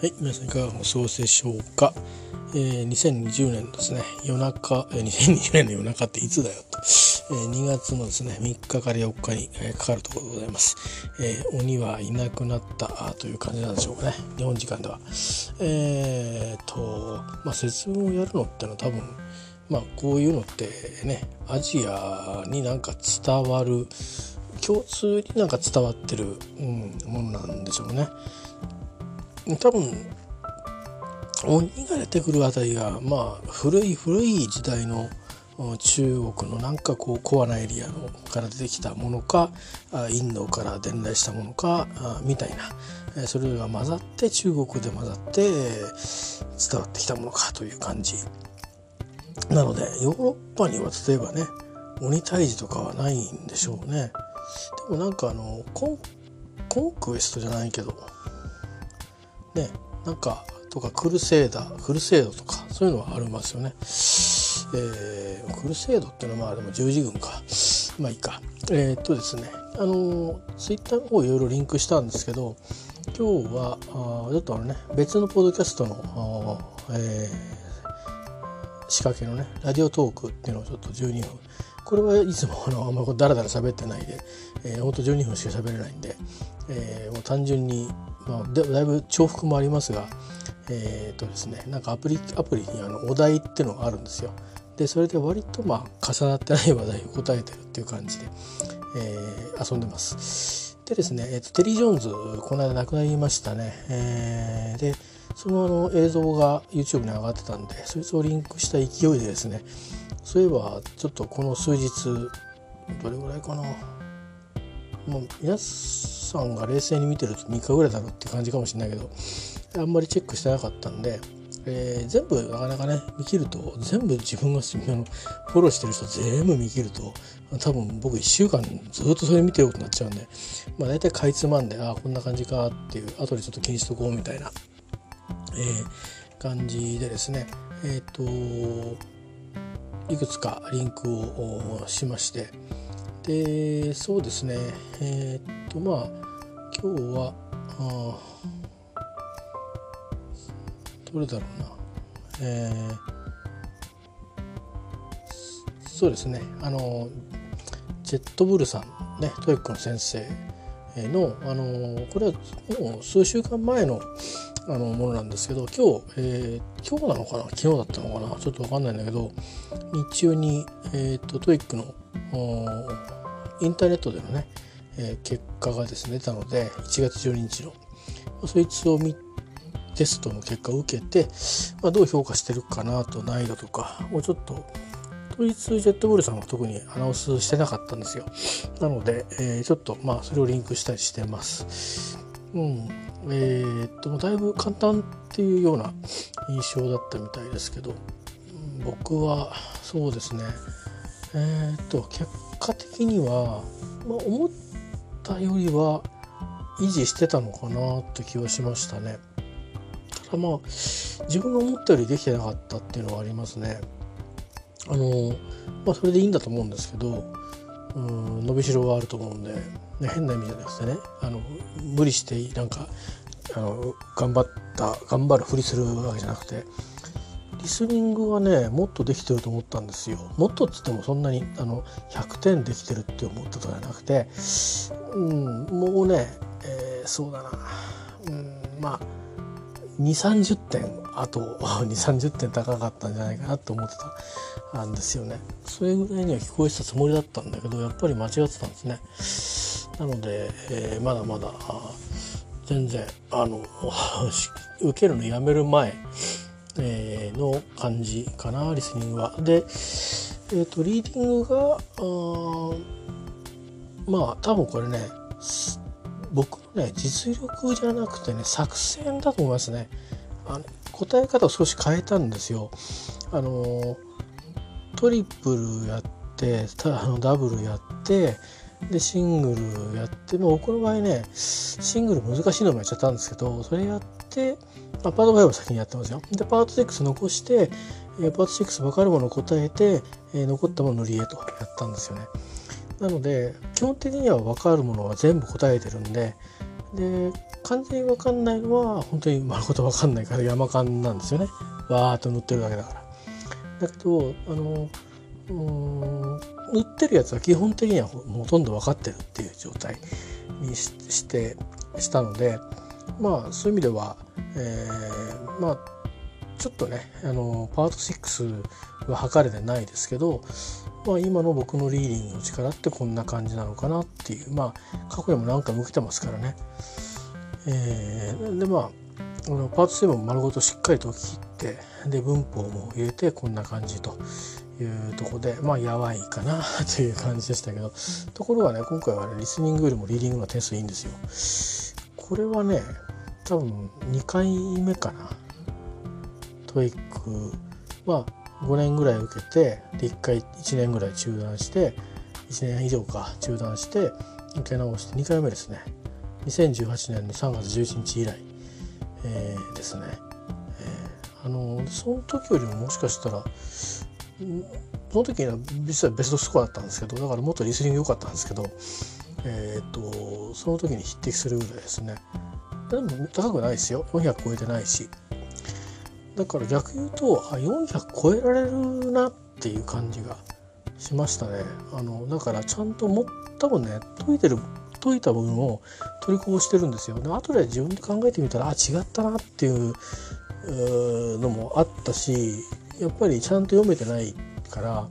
はい、皆さんいかがお過ごしでしょうか？えー、2020年ですね、夜中、えー、2020年の夜中っていつだよと、えー、2月のですね、3日から4日に、かかるところでございます。えー、鬼はいなくなったという感じなんでしょうかね、日本時間では。えーと、まあ、節分をやるのってのは多分、まあ、こういうのってね、アジアになんか伝わる、共通になんか伝わってる、うん、ものなんでしょうね。多分鬼が出てくるあたりがまあ古い古い時代の中国のなんかこうコアなエリアのから出てきたものかインドから伝来したものかみたいなそれが混ざって中国で混ざって伝わってきたものかという感じ。なのでヨーロッパには例えばね鬼退治とかはないんでしょうね。でもなんかあのコンコンクエストじゃないけどねなんかとかクルセーダークルセードとかそういうのはありますよね。えー、クルセードっていうのはまあでも十字軍か。まあいいか。えー、っとですねあのツイッターの方いろいろリンクしたんですけど今日はあちょっとあのね別のポッドキャストの、えー、仕掛けのねラジオトークっていうのをちょっと12分。これはいつもあのあんまりダラダラ喋ってないで、えー、ほんと12分しか喋れないんで、えー、もう単純にまあ、だいぶ重複もありますが、えーとですね、なんかアプリアプリにあのお題っていうのがあるんですよ。でそれで割とまあ重なってない話題を答えてるっていう感じで、えー、遊んでます。でですね、えーと、テリー・ジョーンズこの間亡くなりましたね。えー、でそのあの映像が YouTube に上がってたんでそいつをリンクした勢いでですねそういえばちょっとこの数日どれぐらいかなもう皆さんさんが冷静に見てると3日ぐらいだろうって感じかもしれないけどあんまりチェックしてなかったんで、えー、全部なかなかね見切ると全部自分がフォローしてる人全部見切ると多分僕1週間ずっとそれ見てようとなっちゃうんで、まあ、大体かいつまんでああこんな感じかっていう後でちょっと気にしとこうみたいな、えー、感じでですねえっ、といくつかリンクをしましてでそうですねえっ、とまあ今日はあどれだろうな。えー、そうですね。あのジェットブルさんね TOEIC の先生のあのこれはもう数週間前のあのものなんですけど今日、えー、今日なのかな？昨日だったのかな？ちょっと分かんないんだけど日中に、えーと、 TOEIC のインターネットでのね、えー、結果がですね出たので1月12日のそいつを見テストの結果を受けて、まあ、どう評価してるかなと難易度とかをちょっと統一ジェットブルさんは特にアナウンスしてなかったんですよ。なので、えー、ちょっとまあそれをリンクしたりしてます。うん。えー、っとだいぶ簡単っていうような印象だったみたいですけど僕はそうですね。えー、っと結果的には、まあ、思ったよりは維持してたのかなって気はしましたね。ただまあ自分が思ったよりできてなかったっていうのはありますね。あのまあそれでいいんだと思うんですけどうん伸びしろはあると思うんで、ね、変な意味じゃなくてねあの無理してなんかあの頑張った頑張るふりするわけじゃなくてリスニングはねもっとできてると思ったんですよ。もっとっつってもそんなにあの100点できてるって思ったとかじゃなくて、うん、もうね、えー、そうだな、うん、まあ2 3 0点あと2 3 0点高かったんじゃないかなと思ってたんですよね。それぐらいには聞こえてたつもりだったんだけどやっぱり間違ってたんですね。なので、えー、まだまだ全然あの 受けるのやめる前えー、の感じかなリスニングは。で、えーと、リーディングがあまあ多分これね僕のね実力じゃなくてね作戦だと思いますね。あの答え方を少し変えたんですよ。あのトリプルやってあのダブルやってでシングルやってもう僕の場合ねシングル難しいのもやっちゃったんですけどそれやってあ、パート5は先にやってますよ。で、パート6残して、えー、パート6分かるものを答えて、えー、残ったものを塗り絵とやったんですよね。なので、基本的には分かるものは全部答えてるんで、で完全に分かんないのは本当に丸ごと分かんないから山間なんですよねわーっと塗ってるだけだからだけどあのうん塗ってるやつは基本的にはほとんど分かってるっていう状態にしてしたのでまあそういう意味では、えー、まあちょっとねあのパート6は測れてないですけど、まあ、今の僕のリーディングの力ってこんな感じなのかなっていうまあ過去にも何回も受けてますからね。えー、でまあパート7も丸ごとしっかりと切ってで文法も入れてこんな感じというとこでまあやばいかなという感じでしたけどところがね今回はねリスニングよりもリーディングの点数いいんですよ。これはね多分2回目かな。TOEIC は5年ぐらい受けてで1回1年ぐらい中断して1年以上か中断して受け直して2回目ですね。2018年の3月11日以来、えー、ですね、えー、あのその時よりももしかしたらその時には実はベストスコアだったんですけどだからもっとリスニング良かったんですけどえっ、とその時に匹敵するぐらいですね。でも高くないですよ。400超えてないし。だから逆言うとあ400超えられるなっていう感じがしましたね。あのだからちゃんとも多分ね解いてる解いた部分を取りこぼしてるんですよ。で後で自分で考えてみたらあ違ったなっていうのもあったしやっぱりちゃんと読めてないから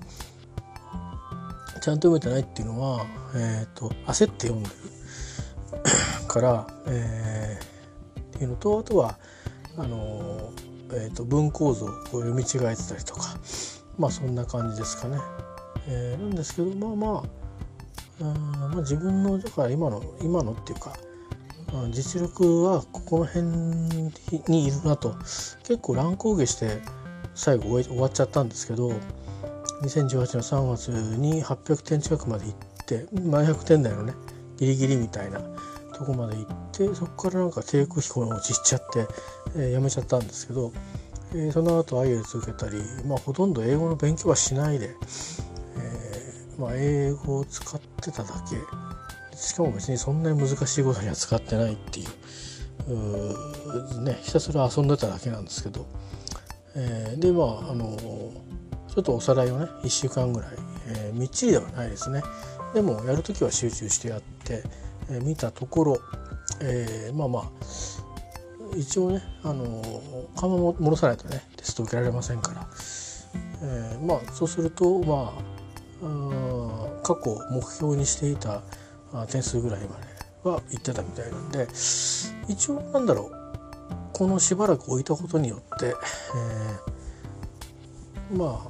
ちゃんと読めてないっていうのは、えーと、焦って読んでるから、えー、っていうのとあとはあのーえーと、文構造を読み違えてたりとかまあそんな感じですかね。えー、なんですけどまあまあまあ、自分のだから今の今のっていうか実力はここの辺にいるなと結構乱高下して最後終わっちゃったんですけど2018年3月に800点近くまで行って700点台のねギリギリみたいなとこまで行ってそこからなんか低空飛行に落ちちゃって、えー、やめちゃったんですけど、えー、その後 IELTS 受けたり、まあ、ほとんど英語の勉強はしないで、えー、まあ、英語を使ってただけ。しかも別にそんなに難しいことには使ってないっていううねひたすら遊んでただけなんですけど、えー、でまああのちょっとおさらいをね1週間ぐらい、えみっちりではないですね。でもやるときは集中してやってえ見たところ、えー、まあまあ一応ねあの緩和も戻さないとねテスト受けられませんから、えー、まあそうするとまあ過去目標にしていた点数ぐらいまでは行ってたみたいなんで一応なんだろうこのしばらく置いたことによって、えー、まあ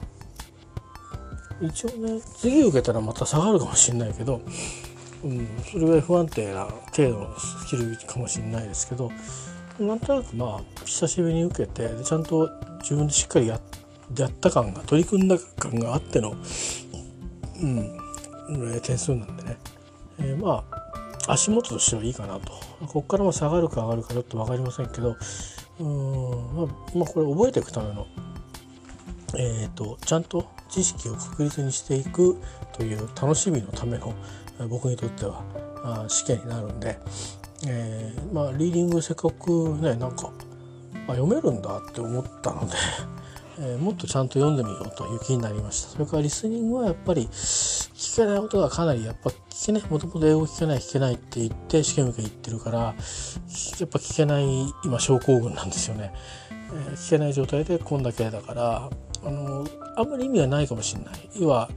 一応ね次受けたらまた下がるかもしれないけどうん、それぐらい不安定な程度のスキルかもしれないですけどなんとなくまあ久しぶりに受けてちゃんと自分でしっかりややった感が取り組んだ感があっての、うん、点数なんでね、えー、まあ足元としてはいいかなと。ここからも下がるか上がるかちょっと分かりませんけどうん、まあ、まあ、これ覚えていくためのえー、とちゃんと知識を確立にしていくという楽しみのための僕にとっては試験になるんで、えー、まあリーディングせっかくねなんかあ読めるんだって思ったので えー、もっとちゃんと読んでみようという気になりました。それからリスニングはやっぱり聞けない音がかなりやっぱ聞けないもともと英語聞けない聞けないって言って試験受け行ってるからやっぱ聞けない今症候群なんですよね、えー、聞けない状態でこんだけだからあのあんまり意味がないかもしれない。要は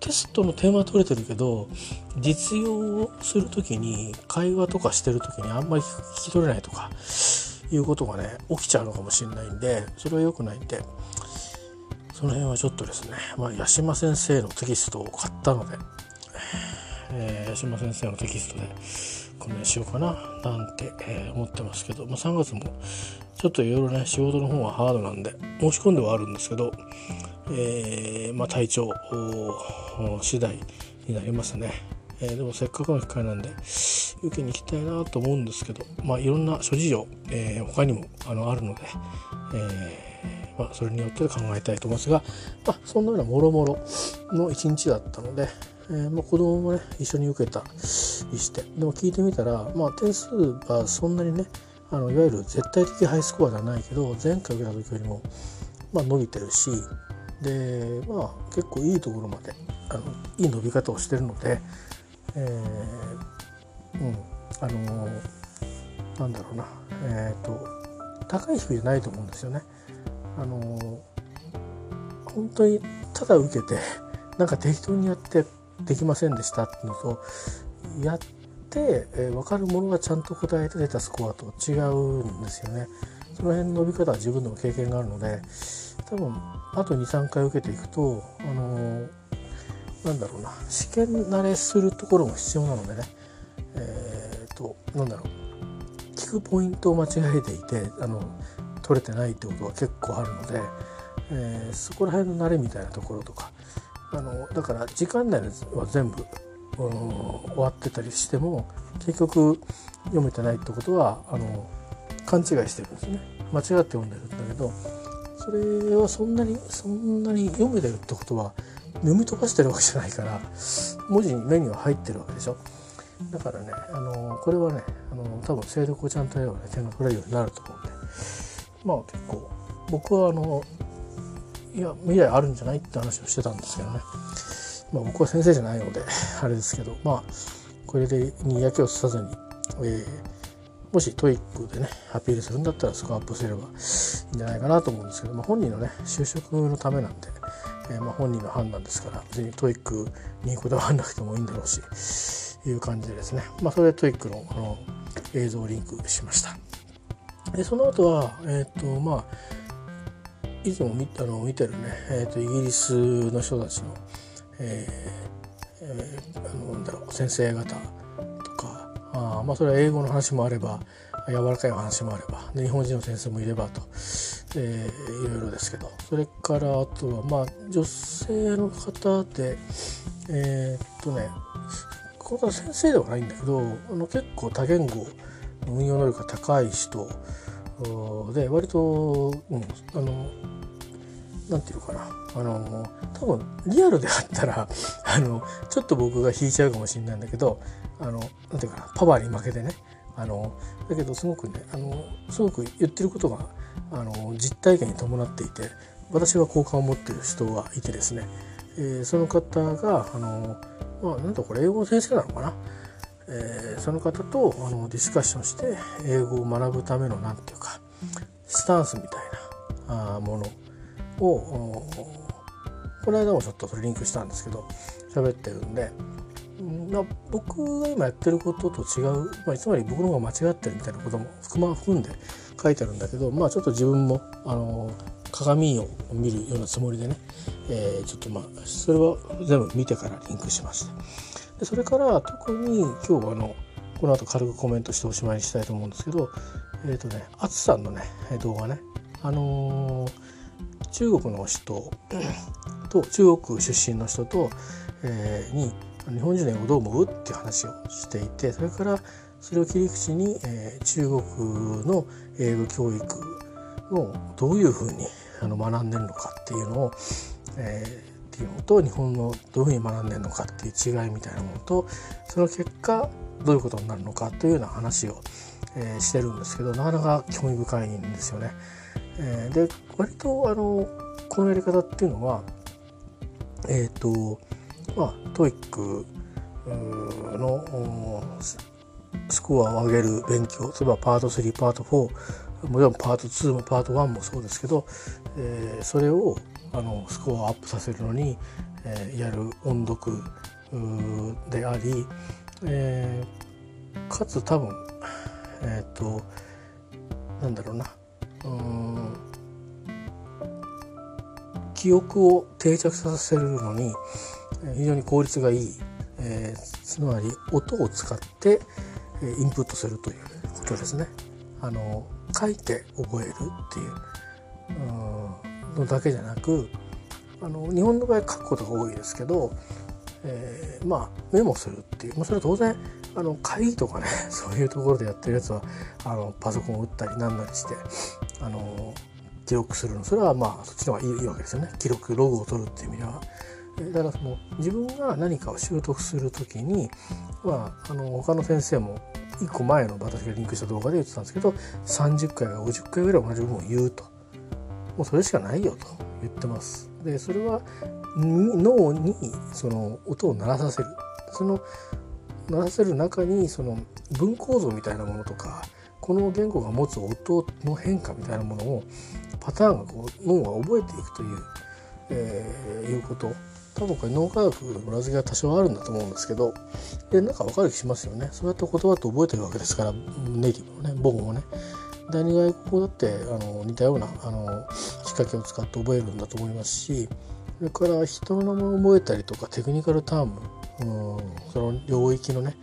テストの点は取れてるけど実用をする時に会話とかしてる時にあんまり聞き取れないとかいうことがね起きちゃうのかもしれないんでそれは良くないんでその辺はちょっとですね、まあ、八島先生のテキストを買ったので、えー、八島先生のテキストでこのしようかな。なんて、えー、思ってますけど、まあ、3月もちょっといろいろね仕事の方はハードなんで申し込んではあるんですけどえー、まあ、体調次第になりますね、えー、でもせっかくの機会なんで受けに行きたいなと思うんですけど、まあ、いろんな諸事情、えー、他にもあのあるので、えまあ、それによって考えたいと思いますが、まあ、そんなようなもろもろの一日だったので、えー、まあ、子供もね一緒に受けたりしてでも聞いてみたら、まあ、点数はそんなにねあのいわゆる絶対的ハイスコアではないけど前回受けた時よりも、まあ、伸びてるしでまあ結構いいところまであのいい伸び方をしてるので、えー、うんあのー、なんだろうなえっ、ー、と高い低いじゃないと思うんですよね。あのー、本当にただ受けてなんか適当にやってできませんでしたっていうのとやって、えー、分かるものがちゃんと答えて出たスコアと違うんですよね。その辺の伸び方は自分でも経験があるので多分あと23回受けていくとあのー、なんだろうな試験慣れするところも必要なのでねえっ、ー、となんだろう聞くポイントを間違えていてあの取れてないってことは結構あるので、えー、そこら辺の慣れみたいなところとかあのだから時間内は全部終わってたりしても結局読めてないってことはあの勘違いしてるんですね。間違って読んでるんだけどそれはそんなにそんなに読めてるってことは読み飛ばしてるわけじゃないから文字に目には入ってるわけでしょ。だからねあのこれはねあの多分精読をちゃんとやればね点が取れるようになると思うんで。まあ結構僕はあのいや未来あるんじゃないって話をしてたんですけどね、まあ、僕は先生じゃないので あれですけどまあこれでに嫌気をさずに、えー、もし TOEIC でねアピールするんだったらスコアアップすればいいんじゃないかなと思うんですけど、まあ、本人のね就職のためなんで、えー、まあ本人の判断ですから別にトイックにこだわらなくてもいいんだろうしいう感じでですね、まあ、それで TOEIC のあの映像をリンクしました。でその後はえっ、ー、とまあいつも見あの見てるね、えーと、イギリスの人たちの,、えーえー、あのだろう先生方とか。あまあそれは英語の話もあれば柔らかい話もあれば日本人の先生もいればと、えー、いろいろですけど。それからあとはまあ女性の方でえー、っとねこれは先生ではないんだけどあの結構多言語運用能力が高い人で割と、うん、あのなんていうかな。あの多分リアルであったら あのちょっと僕が引いちゃうかもしれないんだけどあのなていうかなパワーに負けてね。あのだけどすごくねあのすごく言ってることがあの実体験に伴っていて私は好感を持ってる人がいてですね、えー、その方があのまあなんだこれ英語の先生なのかな、えー、その方とあのディスカッションして英語を学ぶための何ていうかスタンスみたいなあもの。をこの間もちょっとそれリンクしたんですけど喋ってるんで、まあ、僕が今やってることと違う、まあ、つまり僕の方が間違ってるみたいなことも含ま含んで書いてあるんだけどまあちょっと自分もあの鏡を見るようなつもりでね、えー、ちょっとまあそれは全部見てからリンクしました。でそれから特に今日はあのこの後軽くコメントしておしまいにしたいと思うんですけどえっ、ー、とね淳さんのね動画ねあのー中国の人と中国出身の人と、えー、に日本人の英語どう思う？っていう話をしていてそれからそれを切り口に、えー、中国の英語教育のどういうふうにあの学んでるのかっていうのを、えー、っていうのと日本のどういうふうに学んでるのかっていう違いみたいなものとその結果どういうことになるのかというような話を、えー、してるんですけどなかなか興味深いんですよね。えー、で割とあのこのやり方っていうのはえっ、ー、とまあ TOEIC のスコアを上げる勉強例えばパート3パート4もちろんパート2もパート1もそうですけど、えー、それをあのスコアアップさせるのに、えー、やる音読であり、えー、かつ多分えっ、ー、となんだろうな。記憶を定着させるのに非常に効率がいい、えー、つまり音を使ってインプットするということですね。あの書いて覚えるっていうのだけじゃなくあの日本の場合書くことが多いですけど、えー、まあメモするっていう、まあ、それは当然あの会議とかね そういうところでやってるやつはあのパソコンを打ったりなんなりしてあの記録するのそれはまあそっちの方がいいいいわけですよね記録ログを取るっていう意味では。だからその自分が何かを習得する時に、まあ、あの他の先生も1個前の私がリンクした動画で言ってたんですけど30回か50回ぐらい同じ部分を言うともうそれしかないよと言ってます。でそれは脳にその音を鳴らさせるその鳴らせる中にその文構造みたいなものとかこの言語が持つ音の変化みたいなものをパターンがこう脳が覚えていくという、えー、いうこと。多分これ脳科学の裏付けが多少あるんだと思うんですけど。でなんか分かる気しますよね。そうやって言葉って覚えてるわけですからネイティブのね母語もね。第二外国語だってあの似たようなあの仕掛けを使って覚えるんだと思いますしそれから人の名前を覚えたりとかテクニカルターム、うん、その領域のね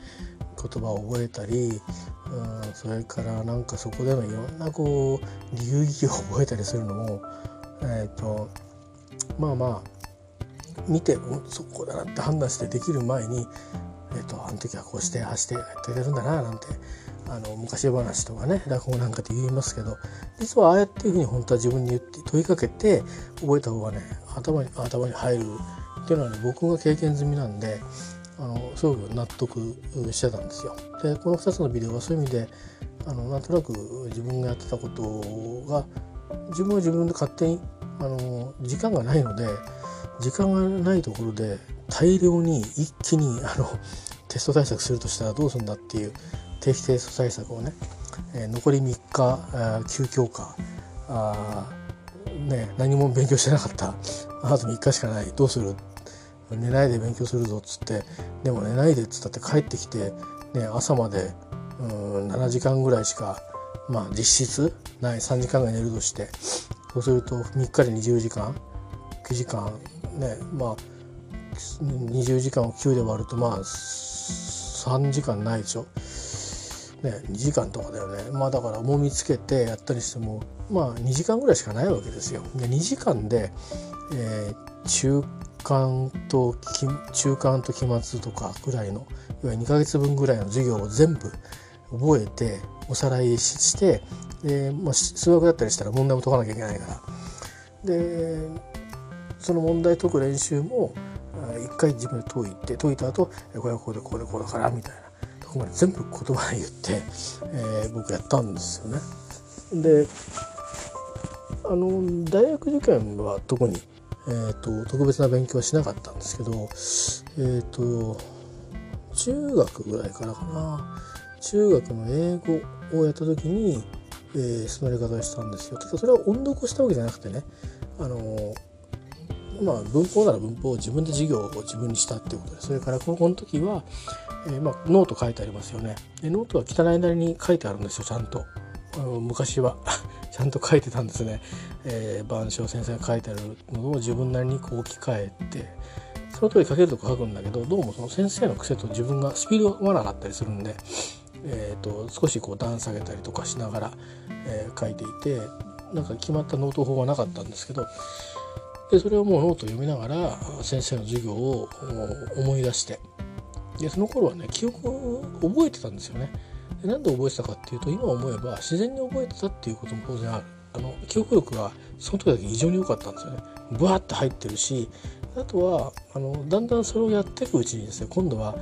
言葉を覚えたり、それからなんかそこでのいろんなこう流儀を覚えたりするのも、えーとまあまあ見てそこだなって判断してできる前に、えーと、あの時はこうしてああしてやってるんだななんてあの昔話とかね落語なんかで言いますけど実はああやっていうふうに本当は自分に言って問いかけて覚えた方がね頭に頭に入るっていうのはね僕が経験済みなんであのすごく納得してたんですよ。でこの2つのビデオはそういう意味であのなんとなく自分がやってたことが自分は自分で勝手にあの時間がないので時間がないところで大量に一気にあのテスト対策するとしたらどうするんだっていう定期テスト対策をね、えー、残り3日休教かあ、ね、何も勉強してなかった。あと3日しかない。どうする？寝ないで勉強するぞっつって。でも寝ないでっつったって帰ってきて、ね、朝までうん7時間ぐらいしかまあ実質ない3時間ぐらい寝るとして。そうすると3日で20時間9時間ねまあ20時間を9で割るとまあ3時間ないでしょ。ね、2時間とかだよね。まあだからもみつけてやったりしてもまあ2時間ぐらいしかないわけですよ。で2時間で、えー、中間と中間と期末とかぐらいのいわゆる2ヶ月分ぐらいの授業を全部覚えておさらいしてで、まあ、数学だったりしたら問題も解かなきゃいけないから。でその問題解く練習も一回自分で解いて解いた後これはこうでこうでこうだからみたいな。こまで全部言葉言って、えー、僕やったんですよね。であの大学受験は特に、えーと、特別な勉強はしなかったんですけどえ、ー、と中学ぐらいからかな中学の英語をやった時に、えー、そのやり方をしたんですよ。ただそれは音読をしたわけじゃなくてねあのまあ、文法なら文法を自分で授業を自分にしたっていうことでそれからこの時は、えー、まあ、ノート書いてありますよね。でノートは汚いなりに書いてあるんですよちゃんと。昔は。ちゃんと書いてたんですね、えー、番先生が書いてあるのを自分なりにこう置き換えてその通り書けるとこ書くんだけどどうもその先生の癖と自分がスピードが合わなかったりするんで、えーと、少しこう段下げたりとかしながら、えー、書いていてなんか決まったノート法はなかったんですけどでそれをもうノートを読みながら先生の授業を思い出してでその頃はね記憶を覚えてたんですよね。でなんで覚えてたかっていうと今思えば自然に覚えてたっていうことも当然ある。あの記憶力がその時だけ異常に良かったんですよね。ブワーって入ってるしあとはあのだんだんそれをやっていくうちにですね今度は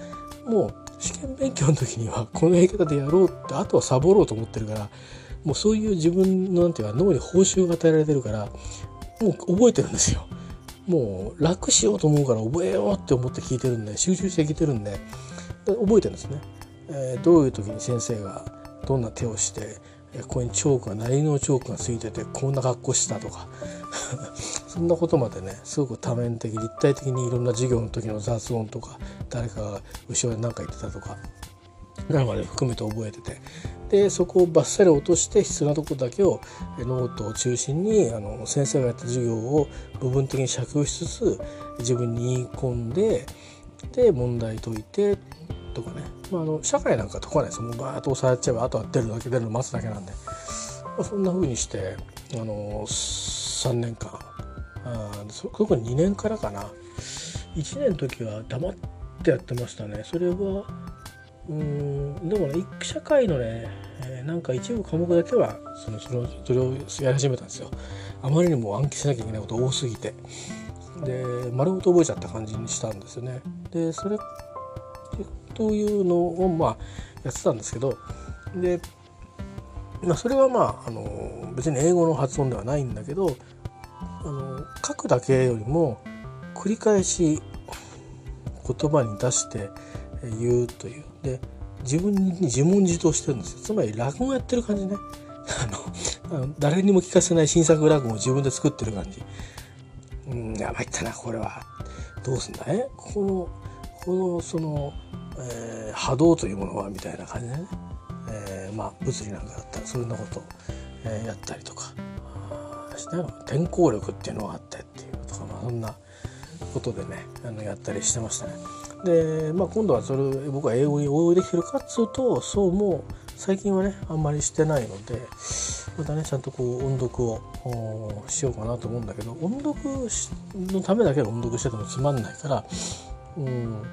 もう試験勉強の時にはこのやり方でやろうってあとはサボろうと思ってるからもうそういう自分のなんていうか脳に報酬が与えられてるからもう覚えてるんですよ。もう楽しようと思うから覚えようって思って聞いてるんで集中して聞いてるんでで覚えてるんですね、えー、どういう時に先生がどんな手をしてここにチョークが何のチョークがついててこんな格好したとか。そんなことまでねすごく多面的立体的にいろんな授業の時の雑音とか誰かが後ろで何か言ってたとか。なまで含めて覚えてて。でそこをバッサリ落として必要なとこだけをノートを中心にあの先生がやった授業を部分的に借用しつつ自分に言い込んでで問題解いてとかね、まあ、あの社会なんか解かないです。もうバーッと押さえちゃえばあとは出るだけ出るの待つだけなんで、まあ、そんな風にしてあの3年間。あ特に2年からかな。1年の時は黙ってやってましたね。それはうんでもね社会のね、えー、なんか一部科目だけはそのそのそれをやり始めたんですよあまりにも暗記しなきゃいけないこと多すぎてで丸ごと覚えちゃった感じにしたんですよね。でそれというのをまあやってたんですけどで、まあ、それはまああの別に英語の発音ではないんだけどあの書くだけよりも繰り返し言葉に出して言うというで自分に自問自答してるんですよ。つまり落語やってる感じね。あの誰にも聞かせない新作落語を自分で作ってる感じ。うんやばいったなこれは。どうすんだえ？このこのその、えー、波動というものはみたいな感じでね、えー、まあ物理なんかだったらそんなことを、えー、やったりとか。して転校力っていうのがあってっていうとか、まあ、そんなことでねあのやったりしてましたね。で、まあ、今度はそれ僕は英語に応用できるかっつうとそうも最近はねあんまりしてないのでまたねちゃんとこう音読をしようかなと思うんだけど音読のためだけ音読しててもつまんないから、うん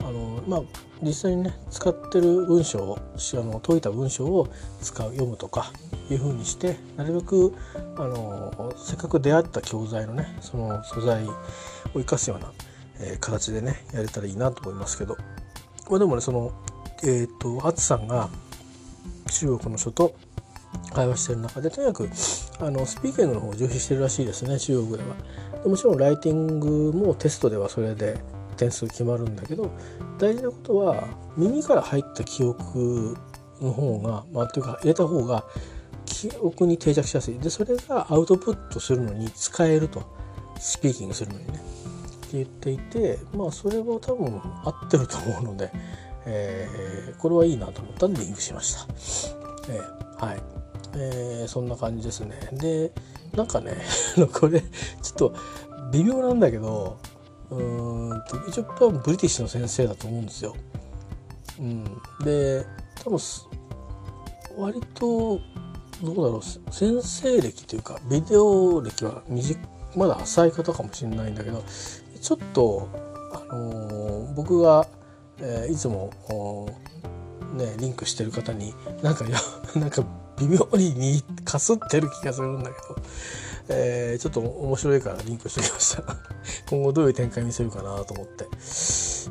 あのまあ、実際にね使ってる文章をあの解いた文章を使う読むとかいうふうにしてなるべくあのせっかく出会った教材のねその素材を生かすような、えー、形でねやれたらいいなと思いますけど、まあ、でもねそのえっ、とアツさんが中国の人と会話してる中でとにかくあのスピーキングの方を重視してるらしいですね中国では。でもちろんライティングもテストではそれで点数決まるんだけど大事なことは耳から入った記憶の方がまあというか入れた方が記憶に定着しやすい。でそれがアウトプットするのに使えると。スピーキングするのにね。言っていてまあそれは多分合ってると思うので、えー、これはいいなと思ったんでリンクしました。えー、はい、えー、そんな感じですね。でなんかね これちょっと微妙なんだけどうんと一応多分ブリティッシュの先生だと思うんですよ。うん、で多分割とどうだろう先生歴というかビデオ歴はまだ浅い方かもしれないんだけどちょっと、あのー、僕が、えー、いつもね、リンクしてる方になんか なんか微妙にかすってる気がするんだけど、えー、ちょっと面白いからリンクしておきました。今後どういう展開見せるかなと思って、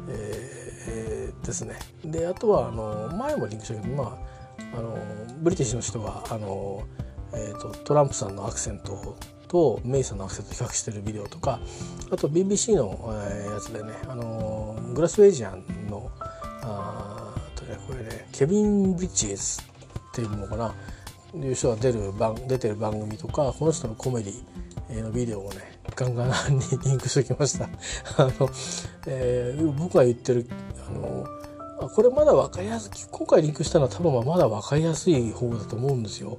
えー、ですね。であとはあの前もリンクしたけどまああのブリティッシュの人があの、えーと、トランプさんのアクセントをとメイさんのアクセント比較してるビデオとかあと BBC の、え、やつでねあのグラスウェイジアンのあとねこれねケビン・ブリッジーズっていうのかないう人が出る番出てる番組とかこの人のコメディのビデオをねガンガンにリンクしておきました。あの、えー、僕が言ってるあのこれまだ分かりやすい今回リンクしたのは多分まだ分かりやすい方だと思うんですよ。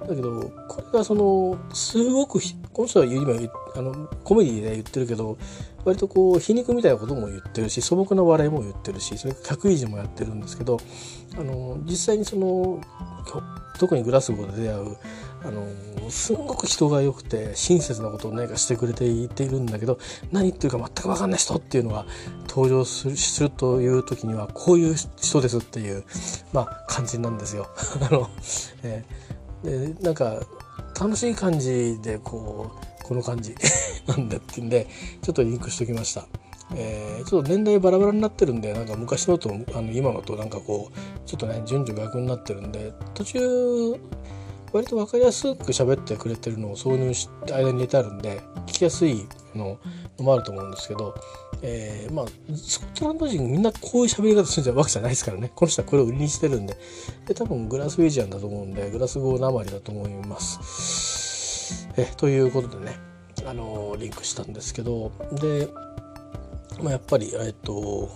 だけどこれがそのすごくこの人は今あのコメディで言ってるけど割とこう皮肉みたいなことも言ってるし素朴な笑いも言ってるしそれ客維持もやってるんですけどあの実際にその特にグラスゴーで出会うあのすんごく人が良くて親切なことを何かしてくれていているんだけど何言ってるか全く分かんない人っていうのが登場するするという時にはこういう人ですっていう、まあ、感じなんですよ。あのえー、でなんか楽しい感じでこうこの感じ なんだっていうんでちょっとリンクしておきました。えー、ちょっと年代バラバラになってるんでなんか昔のとあの今のとなんかこうちょっとね順序逆になってるんで途中割と分かりやすく喋ってくれてるのを挿入して間に入れてあるんで聞きやすいのもあると思うんですけど、えー、まあスコットランド人みんなこういう喋り方するわけじゃないですからね。この人はこれを売りにしてるんで。で多分グラスウェイジアンだと思うんでグラスゴーなまりだと思います。えということでねあのリンクしたんですけどでまあ、やっぱりえっと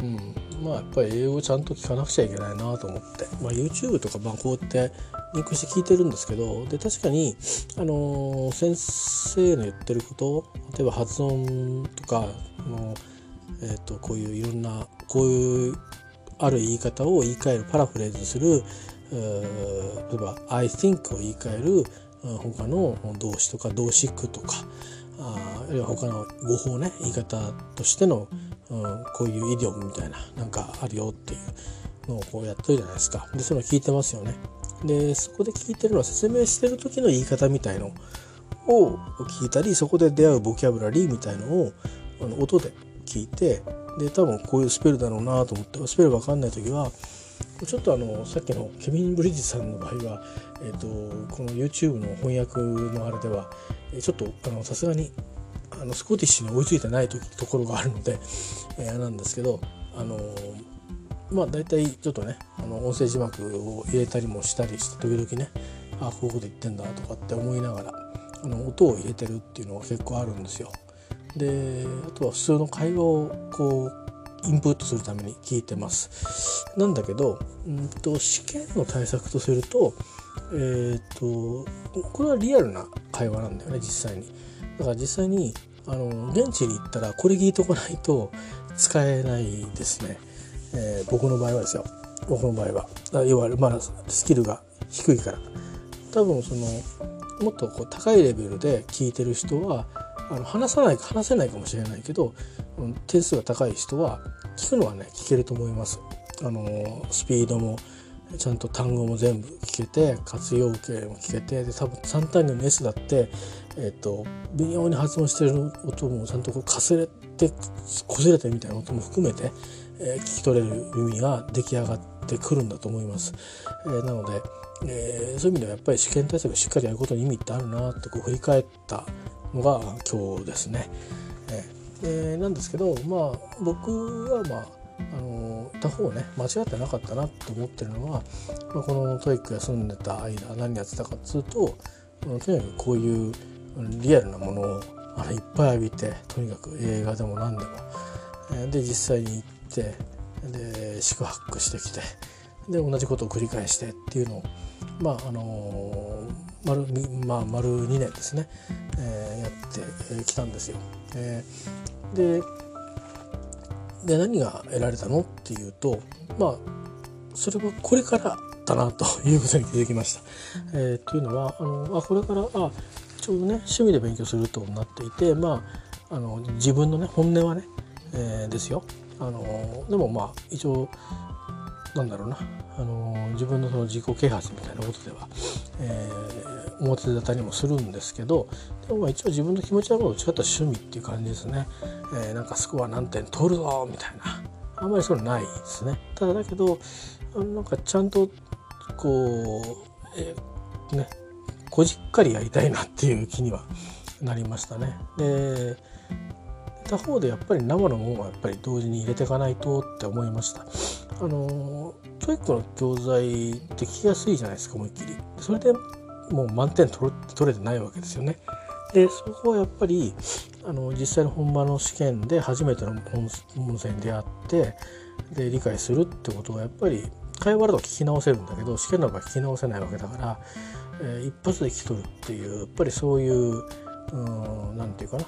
うんまあやっぱり英語ちゃんと聞かなくちゃいけないなと思って、まあ、YouTube とかまあこうやってリンクして聞いてるんですけどで確かに、あのー、先生の言ってること例えば発音とかの、えーと、こういういろんなこういうある言い方を言い換えるパラフレーズする例えば「I think」を言い換える他の動詞とか動詞句とかあるいは他の語法ね言い方としての、うん、こういうイデオムみたいななんかあるよっていうのをこうやってるじゃないですか。でその聞いてますよね。でそこで聞いてるのは説明してる時の言い方みたいのを聞いたりそこで出会うボキャブラリーみたいのをあの音で聞いてで多分こういうスペルだろうなと思ってスペル分かんない時はちょっとあのさっきのケビン・ブリッジさんの場合は、えーと、この YouTube の翻訳のあれではちょっとさすがにあのスコティッシュに追いついてない時ところがあるので、えー、なんですけどあのまあ大体ちょっとねあの音声字幕を入れたりもしたりして時々ねあこういうこと言ってんだとかって思いながらあの音を入れてるっていうのが結構あるんですよ。であとは普通の会話をこうインプットするために聞いてます。なんだけど、うんと、試験の対策とすると、え、ー、と、これはリアルな会話なんだよね、実際に。だから実際に、あの、現地に行ったらこれ聞いとかないと使えないですね。えー、僕の場合はですよ。僕の場合は。いわゆる、まだスキルが低いから。多分その、もっとこう高いレベルで聞いてる人はあの話さない話せないかもしれないけど点数が高い人は聞くのはね聞けると思います。あのスピードもちゃんと単語も全部聞けて活用形も聞けてで多分3単位の S だって、えーと、微妙に発音してる音もちゃんとこうかすれてこすれてるみたいな音も含めて、え、聞き取れる耳が出来上がってくるんだと思います。えー、なので、えー、そういう意味ではやっぱり試験対策しっかりやることに意味ってあるなってこう振り返ったのが今日ですね。えー、なんですけどまあ僕はまああの他方ね間違ってなかったなと思ってるのは、まあ、この TOEIC 休んでた間何やってたかっつうととにかくこういうリアルなものをあれいっぱい浴びてとにかく映画でも何でも、で実際に行ってで宿泊してきてで同じことを繰り返してっていうのをまああの、丸,、まあ、丸2年ですね、えー、やってきたんですよ。えー、でで何が得られたのっていうとまあそれはこれからだなということに気づきました。えー、というのはあのあこれからあちょうどね趣味で勉強するとなっていてまああの自分のね本音はね、えー、ですよ。あのでもまあ一応なんだろうな。あの自分のその自己啓発みたいなことでは、えー、表沙汰にもするんですけどでもまあ一応自分の気持ちのことを違った趣味っていう感じですね、えー、なんかスコア何点取るぞみたいな。あんまりそういうのないですね。ただだけどなんかちゃんとこう、えー、ねこじっかりやりたいなっていう気にはなりましたね。で他方でやっぱり生のものはやっぱり同時に入れていかないとって思いました。あの TOEIC の教材って聞きやすいじゃないですか思いっきり。それでもう満点取れてないわけですよね。でそこはやっぱりあの実際の本場の試験で初めての本性に出会ってで理解するってことはやっぱり会話だと聞き直せるんだけど試験の場合聞き直せないわけだから、えー、一発で聞き取るっていうやっぱりそういう何て言うかな。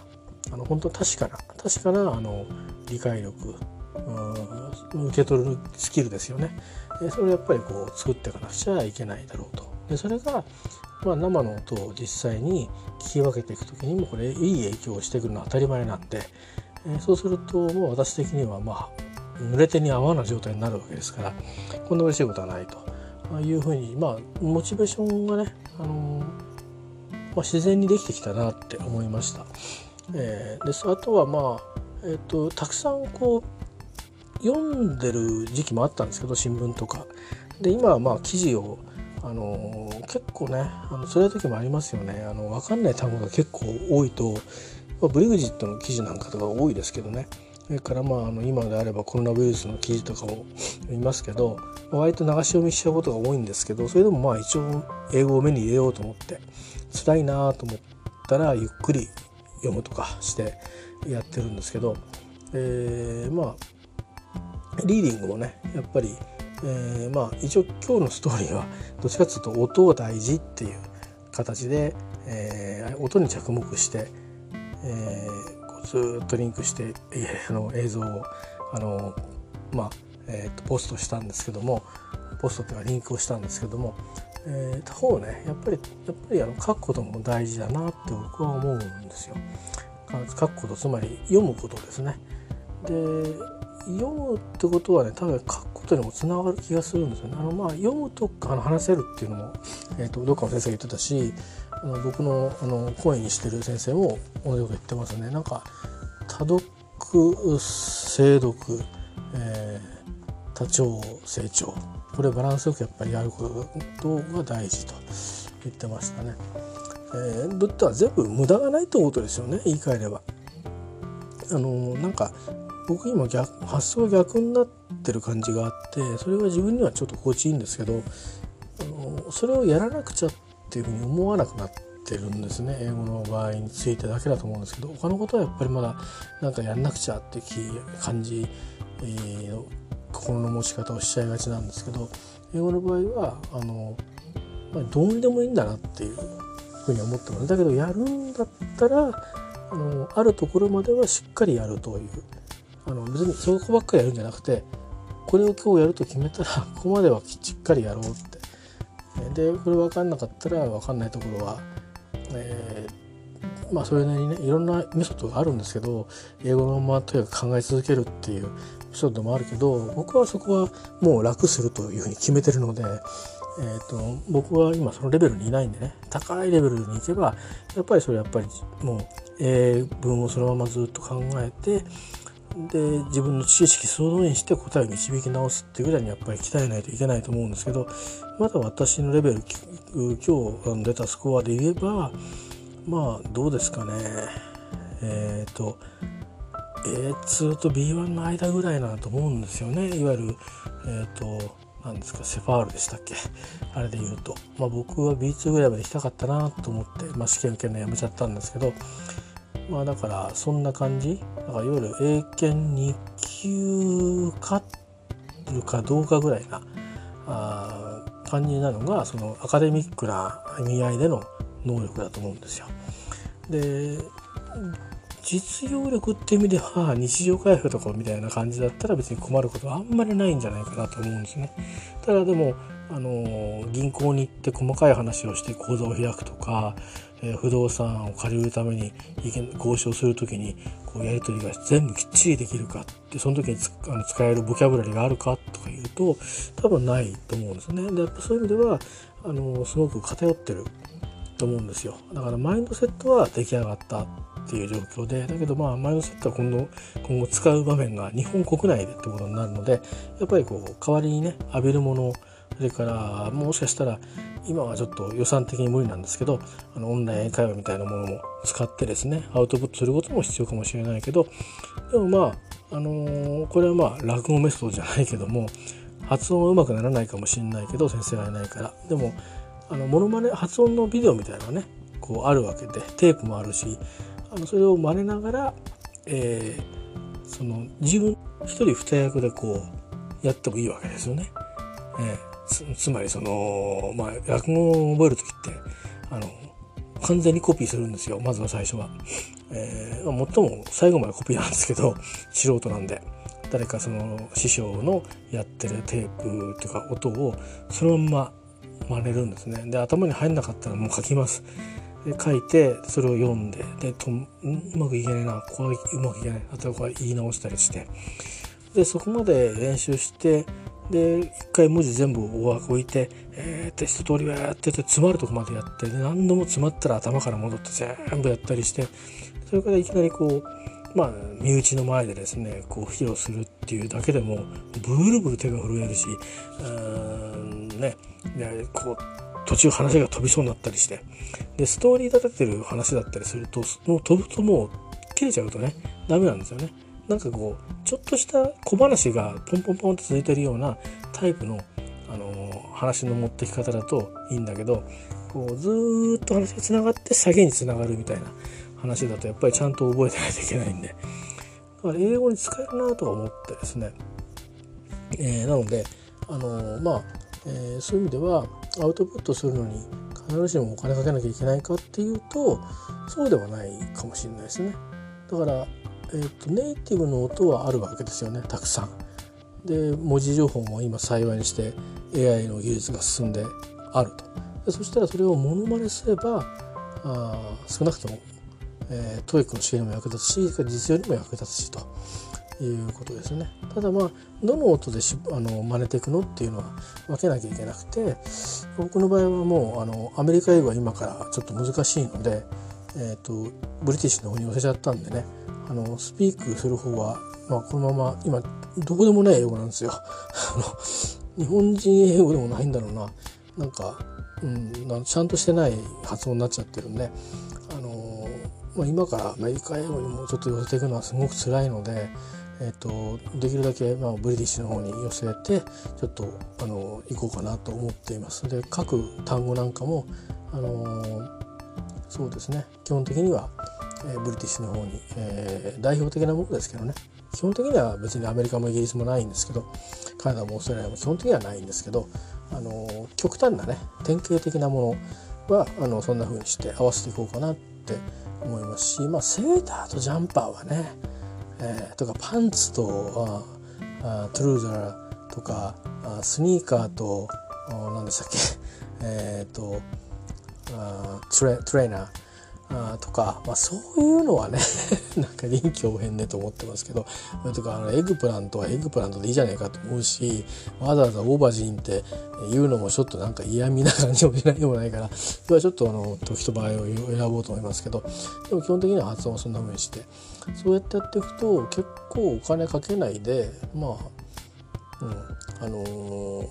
あの本当確かな確かなあの理解力受け取るスキルですよね。でそれをやっぱりこう作っていかなくちゃいけないだろうと。でそれが、まあ、生の音を実際に聞き分けていく時にもこれいい影響をしてくるのは当たり前なんで、えそうするともう私的にはまあ濡れ手に合わない状態になるわけですからこんな嬉しいことはないというふうにまあモチベーションがね、あのまあ、自然にできてきたなって思いました。えー、です。あとはまあ、えーとたくさんこう読んでる時期もあったんですけど新聞とか。で今はまあ記事をあの結構ねあのそういう時もありますよね。あの分かんない単語が結構多いと、まあ、ブリグジットの記事なんかとか多いですけどね。それからまああの今であればコロナウイルスの記事とかも 見ますけど割と流し読みしちゃうことが多いんですけどそれでもまあ一応英語を目に入れようと思って辛いなと思ったらゆっくり読むとかしてやってるんですけど、えー、まあリーディングもねやっぱり、えー、まあ一応今日のストーリーは どっちかっていうと音を大事っていう形で、えー、音に着目して、えー、ずっとリンクして、あの映像をあのまあ、えー、とポストしたんですけどもポストというかリンクをしたんですけども、えー、他方ねやっぱりやっぱりあの書くことも大事だなって僕は思うんですよ。書くことつまり読むことですね。で読むってことはね多分書くことにもつながる気がするんですよね。あのまあ読むとあの話せるっていうのも、えーと、どっかの先生が言ってたしあの僕のあの講演にしてる先生も同じこと言ってますね。なんか多読精読、えー、多聴成長これバランスよくやっぱりやることが大事と言ってましたね。えー、どっては全部無駄がないってことですよね言い換えれば。あのなんか僕今逆発想が逆になってる感じがあってそれが自分にはちょっと心地いいんですけどあのそれをやらなくちゃっていうふうに思わなくなってるんですね英語の場合についてだけだと思うんですけど他のことはやっぱりまだなんかやんなくちゃっていう感じ、えー、心の持ち方をしちゃいがちなんですけど英語の場合はあの、まあ、どうにでもいいんだなっていうふうに思ってます。だけどやるんだったらあのあるところまではしっかりやるという。あの別にそこばっかりやるんじゃなくてこれを今日やると決めたらここまではしっかりやろうって。でこれ分かんなかったら分かんないところは、えー、まあそれなりにねいろんなメソッドがあるんですけど英語のままとにかく考え続けるっていうメソッドもあるけど僕はそこはもう楽するというふうに決めてるのでえーと、僕は今そのレベルにいないんでね高いレベルに行けばやっぱりそれやっぱりもう英文をそのままずっと考えてで自分の知識総動員して答えを導き直すっていうぐらいにやっぱり鍛えないといけないと思うんですけどまだ私のレベル今日出たスコアで言えばまあどうですかね。えっ、ー、と A2 と B1 の間ぐらいなと思うんですよね。いわゆるえっ、ー、と何ですかセファールでしたっけ？あれで言うと、まあ、僕は B2 ぐらいまで行きたかったなと思って、まあ、試験受けるのやめちゃったんですけど。まあだからそんな感じ。だからいわゆる英検2級かるかどうかぐらいなあ感じなのがそのアカデミックな意味合いでの能力だと思うんですよ。で実用力って意味では日常回復とかみたいな感じだったら別に困ることはあんまりないんじゃないかなと思うんですね。ただでもあの銀行に行って細かい話をして口座を開くとか、えー、不動産を借りるために交渉する時にこうやり取りが全部きっちりできるかってその時にあの使えるボキャブラリーがあるかとかいうと多分ないと思うんですね。でやっぱそういう意味ではあのすごく偏ってると思うんですよ。だからマインドセットは出来上がったっていう状況でだけどまあマインドセットは今後今後使う場面が日本国内でってことになるのでやっぱりこう代わりにね浴びるものそれからもしかしたら今はちょっと予算的に無理なんですけどあのオンライン英会話みたいなものも使ってですねアウトプットすることも必要かもしれないけどでもまああのー、これはまあ落語メソッドじゃないけども発音はうまくならないかもしれないけど先生がいないから。でもあのモノマネ発音のビデオみたいなねこうあるわけでテープもあるしあのそれを真似ながら、えー、その自分一人二役でこうやってもいいわけですよね。えー、つまりその、まあ、落語を覚える時ってあの完全にコピーするんですよまずは最初は。えー、最も最後までコピーなんですけど 素人なんで。誰かその師匠のやってるテープっていうか音をそのまんま真似るんですね。で頭に入んなかったらもう書きます。で書いてそれを読んででとうまくいけないなここはうまくいけないあとは言い直したりして。でそこまで練習してで一回文字全部置いて、えー、テスト通りはやってて詰まるとこまでやってで何度も詰まったら頭から戻って全部やったりしてそれからいきなりこうまあ身内の前でですねこう披露するっていうだけでもブルブル手が震えるしうんね。こう途中話が飛びそうになったりして。でストーリー立ててる話だったりするともう飛ぶともう切れちゃうとねダメなんですよね。なんかこうちょっとした小話がポンポンポンと続いてるようなタイプの、あのー、話の持ってき方だといいんだけどこうずーっと話がつながって下げにつながるみたいな話だとやっぱりちゃんと覚えてないといけないんで。だから英語に使えるなとは思ってですね、えー、なので、あのー、まあえー、そういう意味ではアウトプットするのに必ずしもお金かけなきゃいけないかっていうとそうではないかもしれないですね。だから、えーと、ネイティブの音はあるわけですよねたくさん。で文字情報も今幸いにして AI の技術が進んであると。でそしたらそれをモノマネすればあ少なくとも、えー、 TOEIC の試験にも役立つし実用にも役立つしということですねただまあどの音でしあの真似ていくのっていうのは分けなきゃいけなくて僕の場合はもうあのアメリカ英語は今からちょっと難しいので、えーと、ブリティッシュの方に寄せちゃったんでねあのスピークする方は、まあ、このまま今どこでもない英語なんですよ。日本人英語でもないんだろうななんか、うん、ちゃんとしてない発音になっちゃってるんで、あのまあ、今からアメリカ英語にもちょっと寄せていくのはすごく辛いので、えーと、できるだけ、まあ、ブリティッシュの方に寄せてちょっとあの行こうかなと思っています。で各単語なんかも、あのそうですね基本的には、えー、ブリティッシュの方に、えー、代表的なものですけどね基本的には別にアメリカもイギリスもないんですけどカナダもオーストラリアも基本的にはないんですけどあの極端なね典型的なものはあのそんな風にして合わせていこうかなって思いますし、まあ、セーターとジャンパーはね、えー、とかパンツとあ trouser とかあスニーカーと何でしたっけ？えっ、とあトレトレーナー。あとか、まあ、そういうのはね なんか臨機応変ねと思ってますけどとかあの eggplant は eggplant でいいじゃないかと思うしわざわざ aubergine って言うのもちょっとなんか嫌味な感じもしないでもないから今日はちょっとあの時と場合を選ぼうと思いますけどでも基本的には発音はそんな風にしてそうやってやっていくと結構お金かけないでまあうんあのー、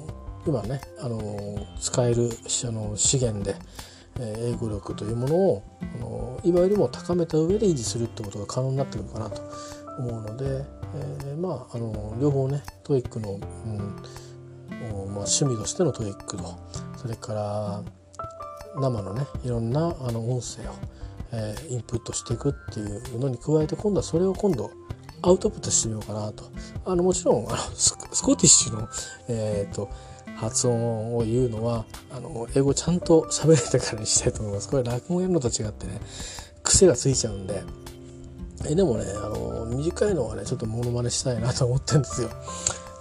今ね、あのー、使えるあの資源でえ英語力というものをあの今よりも高めた上で維持するってことが可能になってくるかなと思うので、えー、まああの両方ね TOEIC の、うんまあ、趣味としての TOEIC とそれから生のねいろんなあの音声を、えー、インプットしていくっていうのに加えて今度はそれを今度アウトプットしてみようかなと。あのもちろんあの Scottish の、えーと発音を言うのはあの英語ちゃんと喋れてからにしたいと思います。これ落語やるのと違ってね癖がついちゃうんで。えでもねあの短いのはねちょっとモノマネしたいなと思ってるんですよ。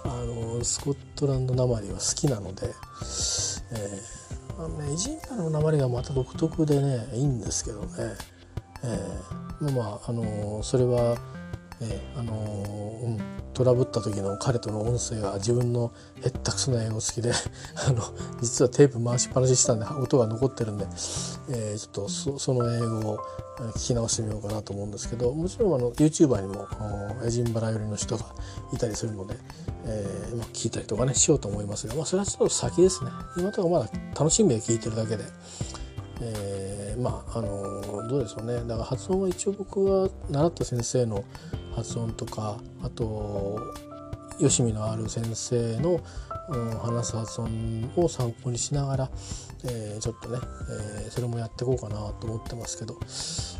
あのスコットランドなまりは好きなので、えー、あのね、イジンバのなまりがまた独特でねいいんですけどね、えー、まああのそれはえー、あのー、トラブった時の彼との音声が自分のへったくそな英語好きで あの実はテープ回しっぱなししたんで音が残ってるんで、えー、ちょっとそその英語を聞き直してみようかなと思うんですけどもちろんあの YouTuber にもエジンバラ寄りの人がいたりするので、えーまあ、聞いたりとかねしようと思いますが、まあ、それはちょっと先ですね今とかまだ楽しみで聞いてるだけで。えー、まああのどうでしょうね。だから発音は一応僕は習った先生の発音とかあとよしみのある先生の、うん、話す発音を参考にしながら、えー、ちょっとね、えー、それもやっていこうかなと思ってますけど、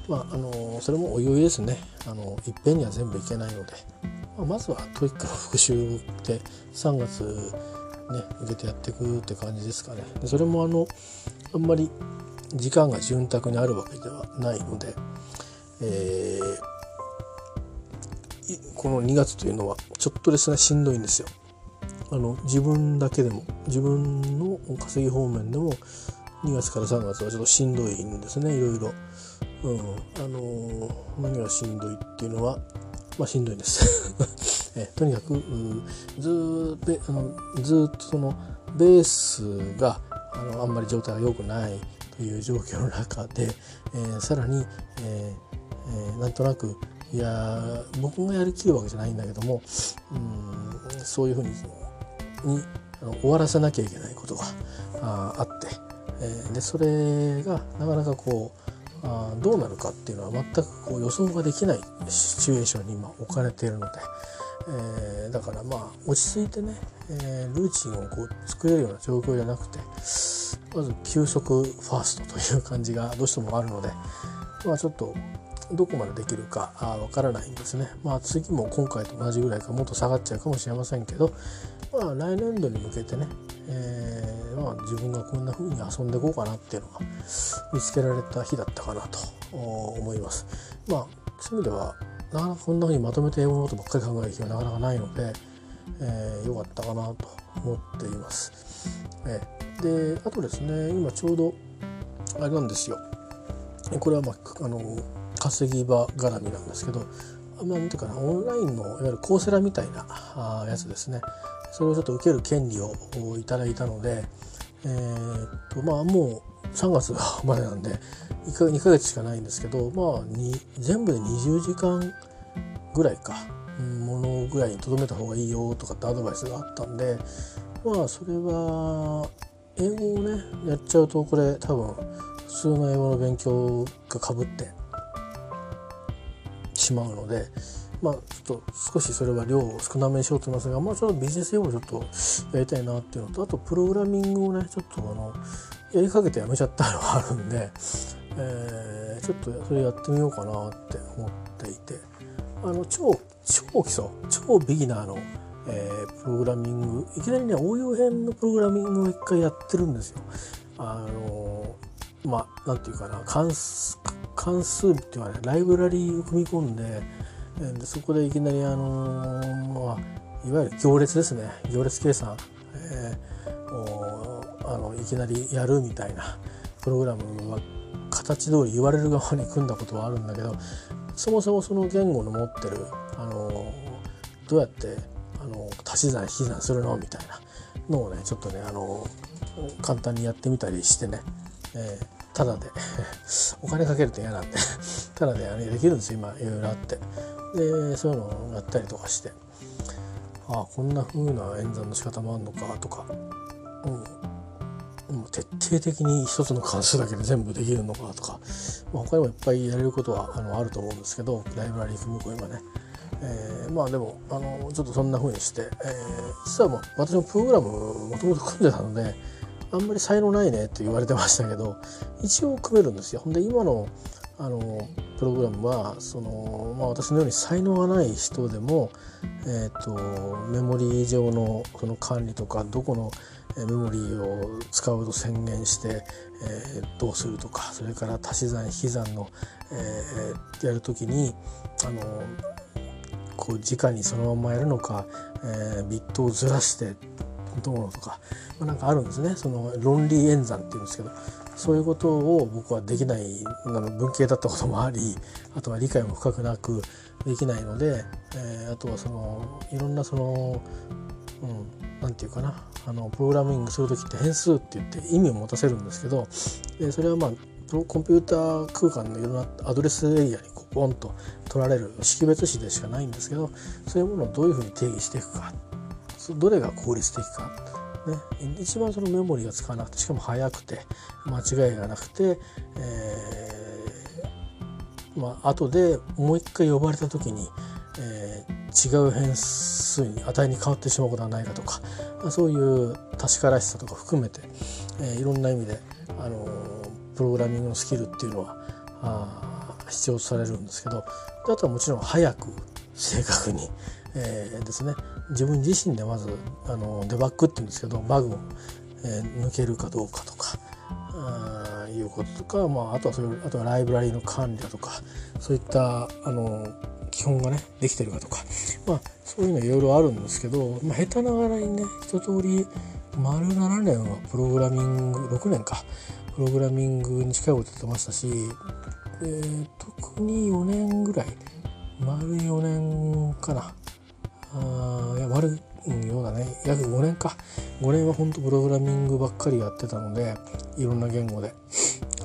まああのそれもおいおいですね。あのいっぺんには全部いけないので、まあ、まずは TOEIC の復習で3月ね受けてやっていくって感じですかね。でそれもあのあんまり時間が潤沢にあるわけではないので、えーこの2月というのはちょっとですねしんどいんですよ。あの自分だけでも自分の稼ぎ方面でも2月から3月はちょっとしんどいんですねいろいろ。うん、あのー、何がしんどいっていうのはまあしんどいです えとにかくずべあのずっとそのベースがあのあんまり状態が良くないという状況の中で、えー、さらに、えーえ、なんとなくいや僕がやりきるわけじゃないんだけどもうんそういうふうにに終わらせなきゃいけないことがああって、えー、でそれがなかなかこうあどうなるかっていうのは全くこう予想ができないシチュエーションに今置かれているので、えー、だからまあ落ち着いてね、えー、ルーチンをこう作れるような状況じゃなくてまず休息ファーストという感じがどうしてもあるのでまあちょっとどこまでできるかわからないんですね。まあ次も今回と同じぐらいかもっと下がっちゃうかもしれませんけど、まあ来年度に向けてね、えー、まあ自分がこんな風に遊んでいこうかなっていうのが見つけられた日だったかなと思います。まあそういう意味ではなかなかこんな風にまとめて英語のことばっかり考える日はなかなかないので、えー、よかったかなと思っています。えー、であとですね今ちょうどあれなんですよこれはまああの稼ぎ場絡みなんですけどまあ、なんていうかなオンラインのいわゆるコーセラみたいなあやつですねそれをちょっと受ける権利をいただいたので、えー、っとまあもう3月までなんで2か ,2 ヶ月しかないんですけどまあ全部で20時間ぐらいか。ものぐらいにとどめた方がいいよとかってアドバイスがあったんでまあそれは英語をねやっちゃうとこれ多分普通の英語の勉強がかぶってしまうのでまあちょっと少しそれは量を少なめにしようと思いますがまあちょっとビジネス用語ちょっとやりたいなっていうのとあとプログラミングをねちょっとあのやりかけてやめちゃったのがあるんで、えー、ちょっとそれやってみようかなって思っていて。あの超超基礎超ビギナーの、えー、プログラミング。いきなりね応用編のプログラミングを一回やってるんですよ。あのまあなんていうかな関数関数っていうかねライブラリーを組み込んででそこでいきなりあのまあいわゆる行列ですね。行列計算、えー、あのいきなりやるみたいなプログラムは形通り言われる側に組んだことはあるんだけどそもそもその言語の持ってるあのどうやってあの足し算引き算するのみたいなのをねちょっとねあの簡単にやってみたりしてね、えー、ただで。お金かけると嫌なんで。ただで、ね、できるんですよ今いろいろあって。でそういうのをやったりとかして。ああこんな風な演算の仕方もあるのかとか、うん、徹底的に一つの関数だけで全部できるのかとか、まあ、他にもいっぱいやれることはあのあると思うんですけどライブラリー組み込めばね、えー、まあでもあのちょっとそんな風にして、えー、実はもう私もプログラムもともと組んでたのであんまり才能ないねって言われてましたけど一応組めるんですよ。ほんで今のあのプログラムはその、まあ、私のように才能がない人でも、えーと、メモリー上のその管理とかどこのメモリーを使うと宣言して、えー、どうするとかそれから足し算引き算の、えー、やる時にあのこう直にそのままやるのか、えー、ビットをずらしてどうのとか、まあ、なんかあるんですね。その論理演算っていうんですけどそういうことを僕はできないあの文系だったこともありあとは理解も深くなくできないので、えー、あとはそのいろんなそのうん、て言うかなあのプログラミングする時って変数って言って意味を持たせるんですけどでそれはまあコンピューター空間のいろんなアドレスエリアにこうポンと取られる識別子でしかないんですけどそういうものをどういうふうに定義していくか。どれが効率的か。ね、一番そのメモリが使わなくてしかも速くて間違いがなくて、えー、まあ後でもう一回呼ばれた時に、えー、違う変数に値に変わってしまうことはないかとかそういう確からしさとか含めて、えー、いろんな意味で、あのプログラミングのスキルっていうのはあ必要とされるんですけどあとはもちろん早く正確に、えー、ですね。自分自身でまずあのデバッグって言うんですけどバグを、えー、抜けるかどうかとかあいうこととか、まあ、あとはそういうあとはライブラリの管理だとかそういったあの基本がねできてるかとか、まあ、そういうのいろいろあるんですけど、まあ、下手ながらにね一通り丸7年はプログラミング6年か。プログラミングに近いことやってましたし、えー、特に4年ぐらい。丸4年かな。あいや丸ようだね約5年か。5年は本当プログラミングばっかりやってたのでいろんな言語で。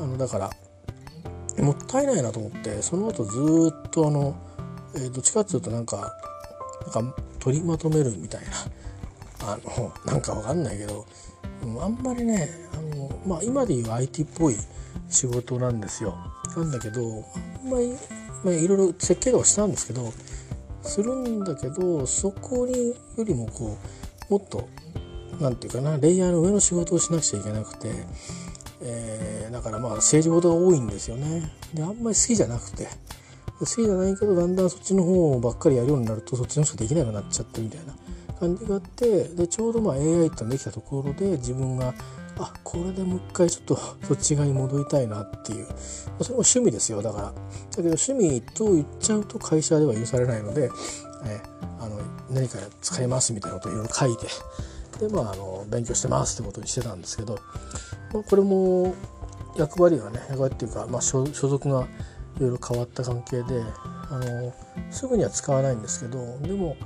あのだからもったいないなと思ってその後ずっとあの、えー、どっちかっていうとなんかなんか取りまとめるみたいな。あのなんかわかんないけどあんまりねあの、まあ、今で言う IT っぽい仕事なんですよ。なんだけどあんまりまあ、いろいろ設計とかしたんですけどするんだけどそこによりもこうもっと何て言うかなレイヤーの上の仕事をしなくちゃいけなくて、えー、だからまあ政治事が多いんですよね。であんまり好きじゃなくて。好きじゃないけどだんだんそっちの方ばっかりやるようになるとそっちのしかできなくなっちゃってみたいな感じがあってでちょうどまあ AI ってのできたところで自分があこれでもう一回ちょっとそっち側に戻りたいなっていうそれも趣味ですよ。だからだけど趣味と言っちゃうと会社では許されないので、えあの何か使いますみたいなことをいろいろ書いてでまああの勉強してますってことにしてたんですけど、まあ、これも役割がね役割っていうか、まあ、所属がいろいろ変わった関係で、あのすぐには使わないんですけどでも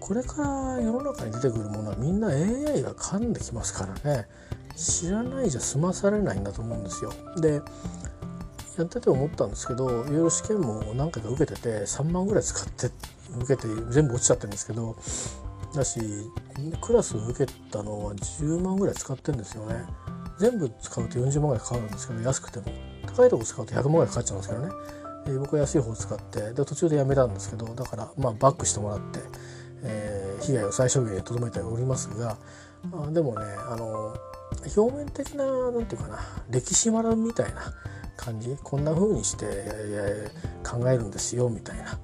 これから世の中に出てくるものはみんな AI が噛んできますからね知らないじゃ済まされないんだと思うんですよ。でやってて思ったんですけどいろいろ試験も何回か受けてて3万ぐらい使って受けて全部落ちちゃってるんですけどだしクラス受けたのは10万ぐらい使ってるんですよね。全部使うと40万ぐらいかかるんですけど安くても高いとこ使うと100万ぐらいかかっちゃうんですけどね、えー、僕は安い方を使ってで途中でやめたんですけどだからまあバックしてもらって、えー、被害を最小限にとどめておりますがあでもねあの表面的な何て言うかな歴史学みたいな感じこんな風にして考えるんですよみたいな。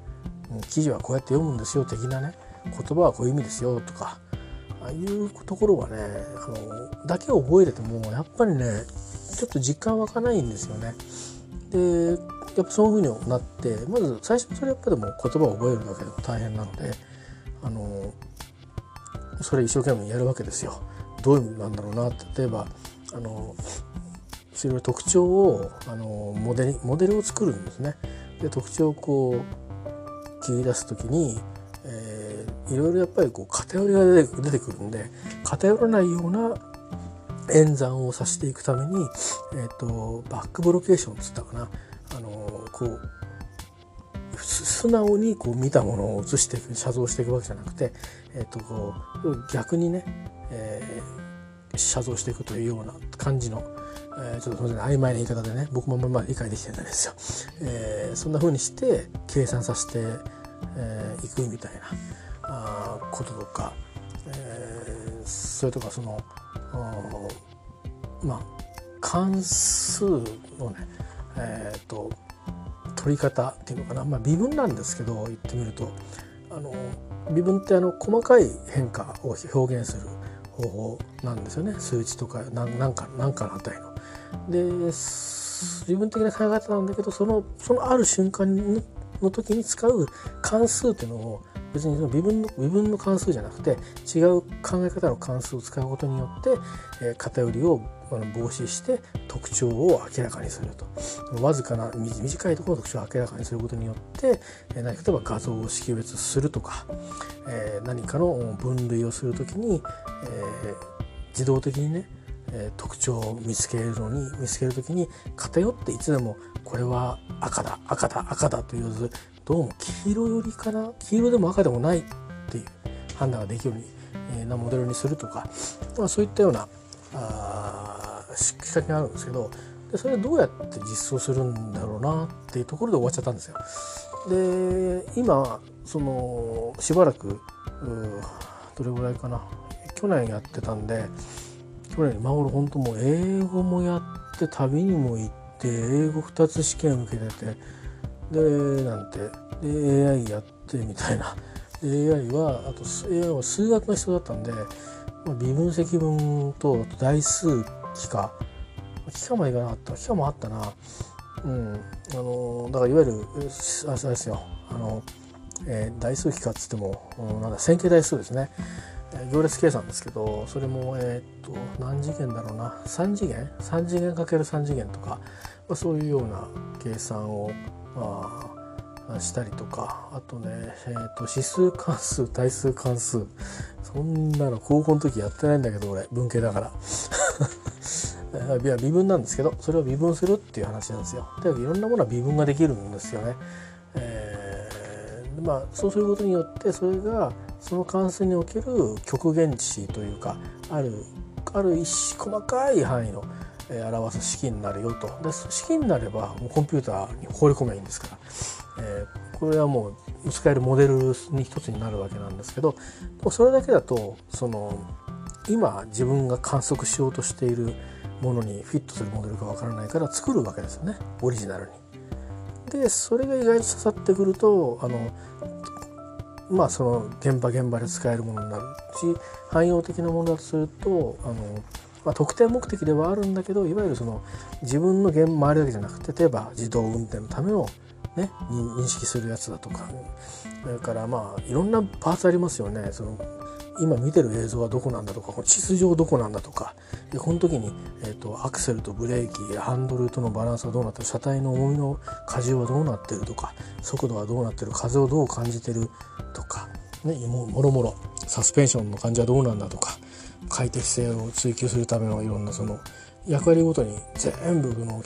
記事はこうやって読むんですよ的なね言葉はこういう意味ですよとかああいうところはねあのだけを覚えててもやっぱりねちょっと実感湧かないんですよね。でやっぱそういうふうになってまず最初それやっぱでも言葉を覚えるだけでも大変なのであのそれ一生懸命やるわけですよ。どういう意味なんだろうな例えばあのいろいろ特徴をあのモデルモデルを作るんですね。で特徴をこう切り出す時にいろいろやっぱりこう偏りが出て出てくるんで偏らないような演算をさせていくために、えーと、バックブロケーションっつったかなあのこう素直にこう見たものを映していく写像していくわけじゃなくて、えーと、こう逆にね、えー、写像していくというような感じの、えー、ちょっと曖昧な言い方でね僕もまあ理解できてないですよ、えー、そんな風にして計算させてい、えー、くみたいな。あこととか、えー、それとかそのまあ関数のねえっ、ー、と取り方っていうのかな、まあ、微分なんですけど言ってみるとあの微分ってあの細かい変化を表現する方法なんですよね数値とか何か何かの値の。で自分的な考え方なんだけどそのそのある瞬間の時に使う関数っていうのを別にその微分の微分の関数じゃなくて違う考え方の関数を使うことによって、えー、偏りを防止して特徴を明らかにすると。わずかな短いところの特徴を明らかにすることによって、えー、例えば画像を識別するとか、えー、何かの分類をする時に、え自動的にね特徴を見つけるのに見つける時に偏っていつでもこれは赤だ赤だ赤だと言わずどうも黄色寄りかな？黄色でも赤でもないっていう判断ができるようなモデルにするとか、まあ、そういったようなあ仕掛けがあるんですけどでそれどうやって実装するんだろうなっていうところで終わっちゃったんですよ。で今そのしばらくどれぐらいかな？去年やってたんで去年今頃本当もう英語もやって旅にも行って英語2つ試験受けてて。でなんて。で AI やってみたいな。AI はあと AI は数学の人だったんで、まあ、微分積分と代数幾何幾何までいかなかった幾何もあったな。うん。あのだからいわゆるあれですよ。あの、えー、代数幾何っつってもうんなんだ線形代数ですね。行列計算ですけどそれもえっ、と何次元だろうな。3次元？3次元かける3次元とか、まあ、そういうような計算をあしたりとかあとね、えーと、指数関数 対数関数。そんなの高校の時やってないんだけど俺文系だから。いや微分なんですけどそれを微分するっていう話なんですよ。でいろんなものは微分ができるんですよね、えー、まあそうすることによってそれがその関数における極限値というかあるある一細かい範囲のえ表す式になるよと。で式になればもうコンピューターに放り込めばいいんですから、えー、これはもう使えるモデルに一つになるわけなんですけどそれだけだとその今自分が観測しようとしているものにフィットするモデルかわからないから作るわけですよね。オリジナルに。でそれが意外と刺さってくるとあのまあその現場現場で使えるものになるし汎用的なものだとするとあのまあ、特定目的ではあるんだけどいわゆるその自分の現周りだけじゃなくて例えば自動運転のための、ね、認識するやつだとかそれからまあいろんなパーツありますよね。その今見てる映像はどこなんだとか地図上どこなんだとかでこの時に、えーと、アクセルとブレーキハンドルとのバランスはどうなってる車体の重みの荷重はどうなってるとか速度はどうなってる風をどう感じてるとか、ね、もろもろサスペンションの感じはどうなんだとか快適性を追求するためのいろんなその役割ごとに全部の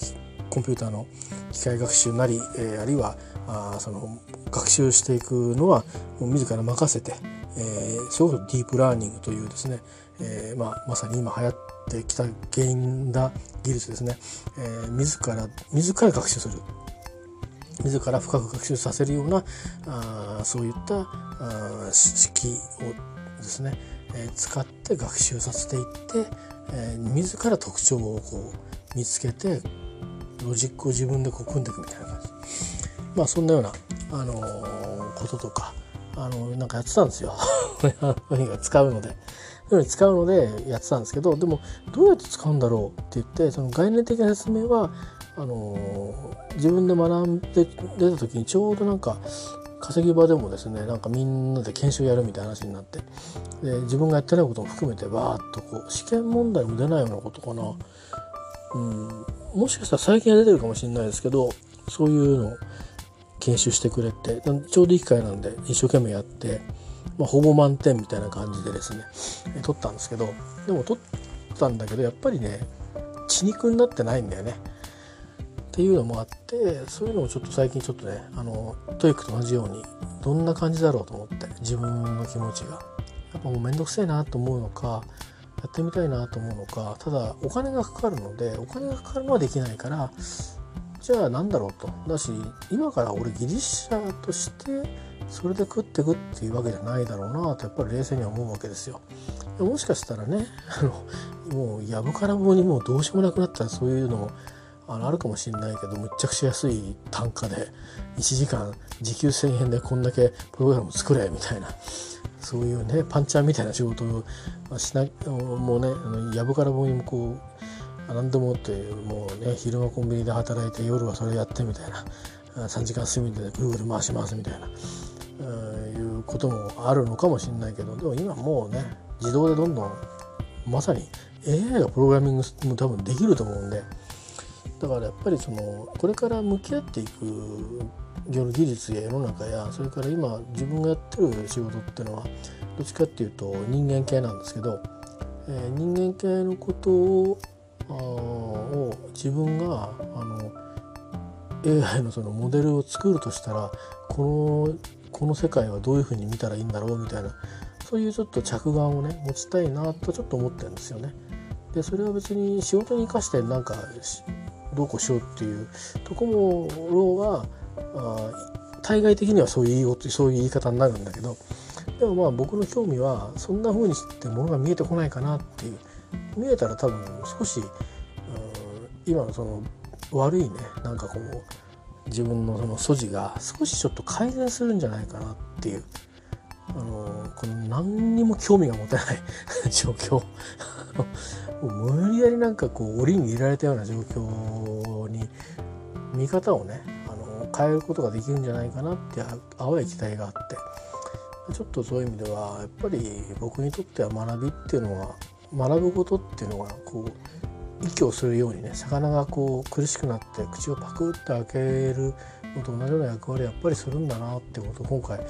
コンピューターの機械学習なり、えー、あるいはあその学習していくのは自ら任せて、えー、すごくディープラーニングというですね、えーまあ、まさに今流行ってきた原因だ技術ですね、えー、自ら自ら学習する。自ら深く学習させるようなあそういったあ式をですね、え、使って学習させていって、え、自ら特徴をこう見つけてロジックを自分でこう組んでいくみたいな感じまあそんなような、あのー、こととか、あのー、なんかやってたんですよ 使うので。使うのでやってたんですけどでもどうやって使うんだろうって言ってその概念的な説明はあのー、自分で学んで出た時にちょうどなんか稼ぎ場でもですねなんかみんなで研修やるみたいな話になってで自分がやってないことも含めてバーッとこう試験問題も出ないようなことかな、うん、もしかしたら最近は出てるかもしれないですけどそういうのを研修してくれてちょうどいい機会なんで一生懸命やって、まあ、ほぼ満点みたいな感じでですね取ったんですけどでも取ったんだけどやっぱりね血肉になってないんだよね。っていうのもあってそういうのをちょっと最近ちょっとねあの TOEIC と同じようにどんな感じだろうと思って自分の気持ちがやっぱもう面倒くせえなと思うのかやってみたいなと思うのかただお金がかかるのでお金がかかるのはできないからじゃあ何だろうとだし今から俺技術者としてそれで食ってくっていうわけじゃないだろうなとやっぱり冷静には思うわけですよ。もしかしたらねあのもうやぶから棒にもうどうしようもなくなったらそういうのもああるかもしれないけどむっちゃくちゃ安い単価で1時間時給1,000円でこんだけプログラム作れみたいなそういうねパンチャーみたいな仕事をしなもうねやぶから棒にもこう何でもってもうね昼間コンビニで働いて夜はそれやってみたいな3時間睡眠でぐるぐる回しますみたいないうこともあるのかもしれないけどでも今もうね自動でどんどんまさに AI がプログラミングも多分できると思うんでだからやっぱりそのこれから向き合っていく技術や世の中やそれから今自分がやってる仕事っていうのはどっちかっていうと人間系なんですけど、えー、人間系のことをを自分があの AI のそのモデルを作るとしたらこのこの世界はどういうふうに見たらいいんだろうみたいなそういうちょっと着眼をね持ちたいなとちょっと思ってるんですよね。でそれは別に仕事に生かしてなんかどうこうしようっていうところがあ対外的にはそういうそういう言い方になるんだけどでもまあ僕の興味はそんな風にしてものが見えてこないかなっていう見えたら多分少し、今のその悪いねなんかこう自分のその素地が少しちょっと改善するんじゃないかなっていう、あのこの何にも興味が持てない 状況。無理やりなんかこう檻に入れられたような状況に見方をねあの変えることができるんじゃないかなって淡い期待があって。ちょっとそういう意味ではやっぱり僕にとっては学びっていうのは学ぶことっていうのがこう息をするようにね魚がこう苦しくなって口をパクッと開けるのと同じような役割やっぱりするんだなってことを今回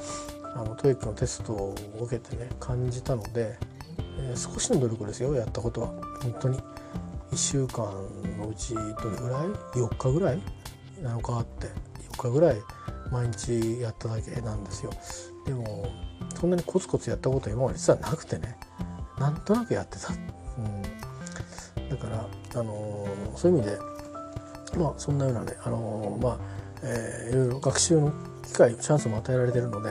あの TOEIC のテストを受けてね感じたので、えー、少しの努力ですよやったことは。本当に。1週間のうちどれぐらい？4日ぐらい？なのかって。4日ぐらい毎日やっただけなんですよ。でもそんなにコツコツやったことは今まで実はなくてね。なんとなくやってた、うん、だからあのー、そういう意味でまあそんなようなね、あのー、まあ、えー、いろいろ学習の機会チャンスも与えられてるので、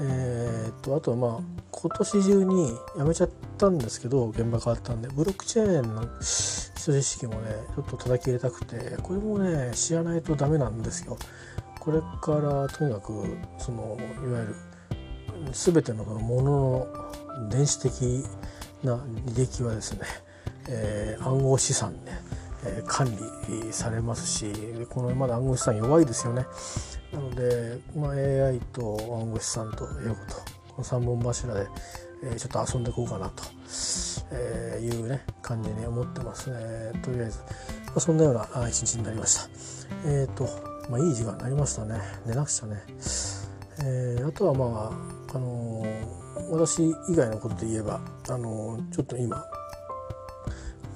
えー、っとあとはまあ今年中にやめちゃったんですけど現場変わったんでブロックチェーンの基礎知識もねちょっと叩き入れたくてこれもね知らないとダメなんですよ。これからとにかくそのいわゆる全てのものの電子的な履歴はですね、えー、暗号資産ね、管理されますしこのまだ暗号資産弱いですよね。なので、まあ、AI と暗号資産と英語とこの3本柱で、えちょっと遊んでいこうかなと、えいうね感じに思ってますね。とりあえず、まあ、そんなような一日になりました。えっ、とまあいい時間になりましたね。寝なくちゃね、えー、あとはまああのー、私以外のことで言えばあのー、ちょっと今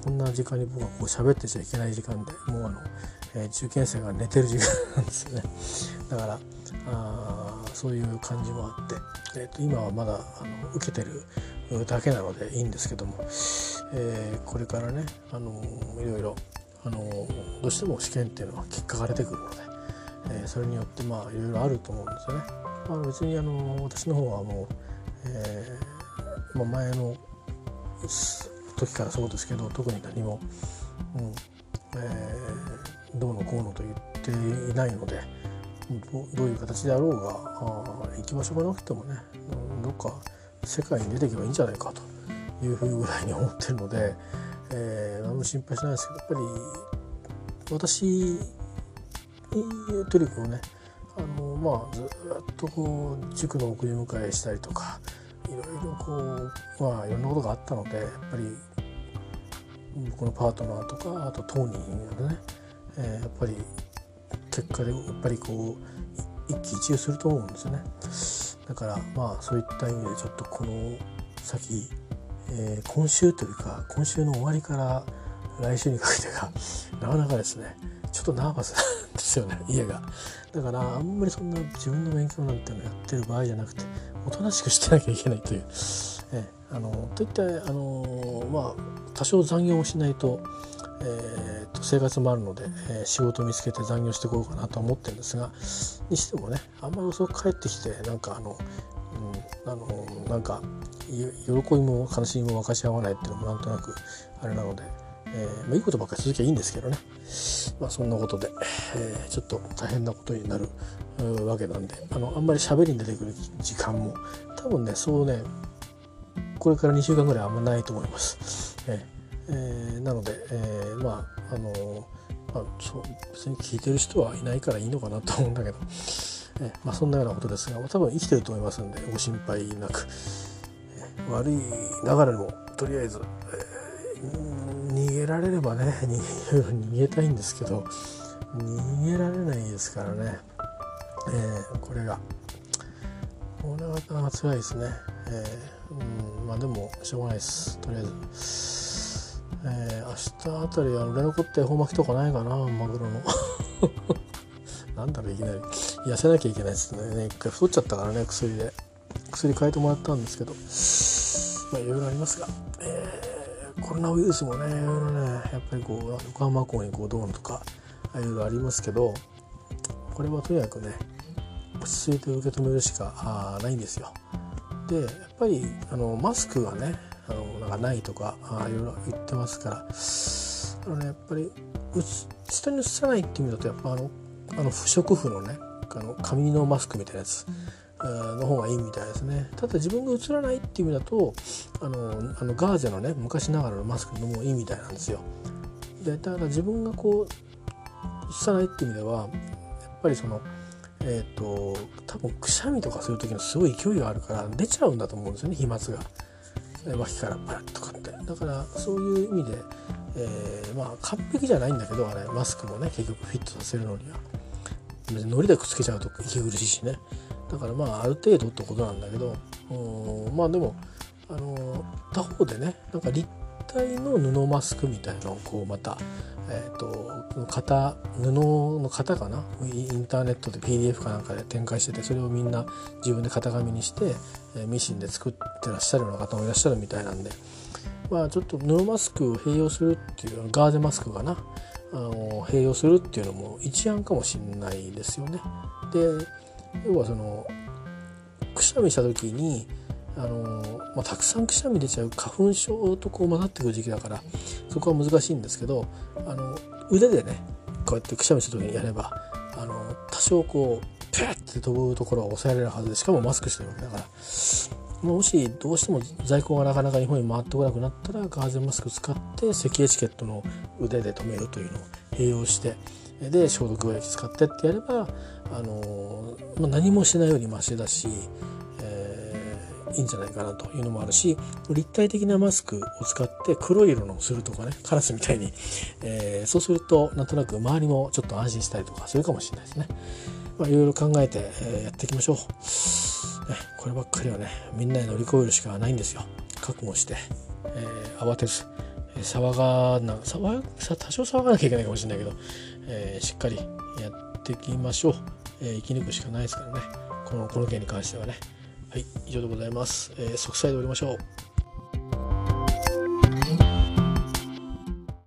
こんな時間に僕はこう喋ってちゃいけない時間でもうあの、えー、受験生が寝てる時間なんですよねだからあそういう感じもあって、えー、と今はまだあの受けてるだけなのでいいんですけども、えー、これからね、あのいろいろ、あのどうしても試験っていうのは結果が出てくるので、えー、それによってまあいろいろあると思うんですよね。まあ、別にあの私の方はもう、えーまあ、前の時からそうですけど特に何も、うんえー、どうのこうのと言っていないのでどういう形であろうがあ行き場所がなくてもねどっか世界に出ていけばいいんじゃないかというふうぐらいに思ってるので、えー、何も心配しないですけどやっぱり私というかねあのまあずっとこう塾の送り迎えしたりとかいろいろこうまあいろんなことがあったのでやっぱり僕のパートナーとかあと当人がね、えー、やっぱり結果でやっぱりこう一喜一憂すると思うんですよね。だからまあそういった意味でちょっとこの先、えー、今週というか今週の終わりから来週にかけてが なかなかですね。ちょっとナーバスなんですよね 家が。だからあんまりそんな自分の勉強なんてのやってる場合じゃなくておとなしくしてなきゃいけないという、えあのといったあのまあ多少残業をしないと,、えー、と生活もあるので、えー、仕事を見つけて残業していこうかなと思ってるんですがにしてもねあんまり遅く帰ってきてなんかあの、うん、あのなんか喜びも悲しみも分かち合わないっていうのもなんとなくあれなので、えーまあ、いいことばっかり続きゃいいんですけどね、まあ、そんなことで、えー、ちょっと大変なことになるわけなんであのあんまり喋りに出てくる時間も多分ねそうねこれから2週間ぐらいあんまないと思います。えー、なので、えー、まああのまあ、そう別に聞いてる人はいないからいいのかなと思うんだけど、え、まあ、そんなようなことですが多分生きてると思いますんでご心配なく、え、悪いながらもとりあえず、え、げられればね 逃げたいんですけど逃げられないですからね、えー、これが。これはなかなか辛いですね。えー、うんまあでもしょうがないです。とりあえず、えー、明日あたりは売れ残って恵方巻きとかないかなマグロの。なんだろういきなり。痩せなきゃいけないですね。一回太っちゃったからね薬で。薬変えてもらったんですけど。まあいろいろありますが、えー、コロナウイルスもねいろいろねやっぱりこう横浜港にこうどうのとかいろいろありますけどこれはとにかくね落ち着いて受け止めるしかないんですよ。でやっぱりあのマスクがねあのなんかないとかいろいろ言ってますからあの、ね、やっぱり下に移さないっていう意味だとやっぱあのあの不織布のねあの紙のマスクみたいなやつ、の方がいいみたいですね。ただ自分が映らないっていう意味だとあのあのガーゼのね昔ながらのマスクのもいいみたいなんですよ。でだから自分がこう映さないっていう意味ではやっぱりそのえっ、ー、と多分くしゃみとかする時のすごい勢いがあるから出ちゃうんだと思うんですよね飛沫が。脇からパラッとかって。だからそういう意味で、えー、まあ完璧じゃないんだけどあれマスクもね結局フィットさせるのには。別にのりでくっつけちゃうと息苦しいしね。だからまあある程度ってことなんだけどまあでもあの他方でねなんか立体の布マスクみたいなのをこうまたえーと、型布の型かな？インターネットで PDF かなんかで展開しててそれをみんな自分で型紙にして、えー、ミシンで作ってらっしゃるような方もいらっしゃるみたいなんで。まあちょっと布マスクを併用するっていうガーゼマスクかな？あの併用するっていうのも一案かもしれないですよね。で要はそのくしゃみした時にあのまあ、たくさんくしゃみ出ちゃう花粉症とこう混ざってくる時期だからそこは難しいんですけどあの腕でねこうやってくしゃみした時にやればあの多少こうペッて飛ぶところは抑えられるはずでしかもマスクしてるわけだからもしどうしても在庫がなかなか日本に回ってこなくなったらガーゼマスク使って咳エチケットの腕で止めるというのを併用してで消毒液使ってってやればあの、まあ、何もしないよりマシだしえいいんじゃないかなというのもあるし立体的なマスクを使って黒い色のをするとかねカラスみたいに、えー、そうするとなんとなく周りもちょっと安心したりとかするかもしれないですね。まあ、いろいろ考えて、えー、やっていきましょう、ね。こればっかりはねみんなで乗り越えるしかないんですよ。覚悟して、えー、慌てず、え騒がな騒多少騒がなきゃいけないかもしれないけど、えー、しっかりやっていきましょう、えー、生き抜くしかないですからね。このこの件に関してはね。はい以上でございます、えー、即歳でおりましょう。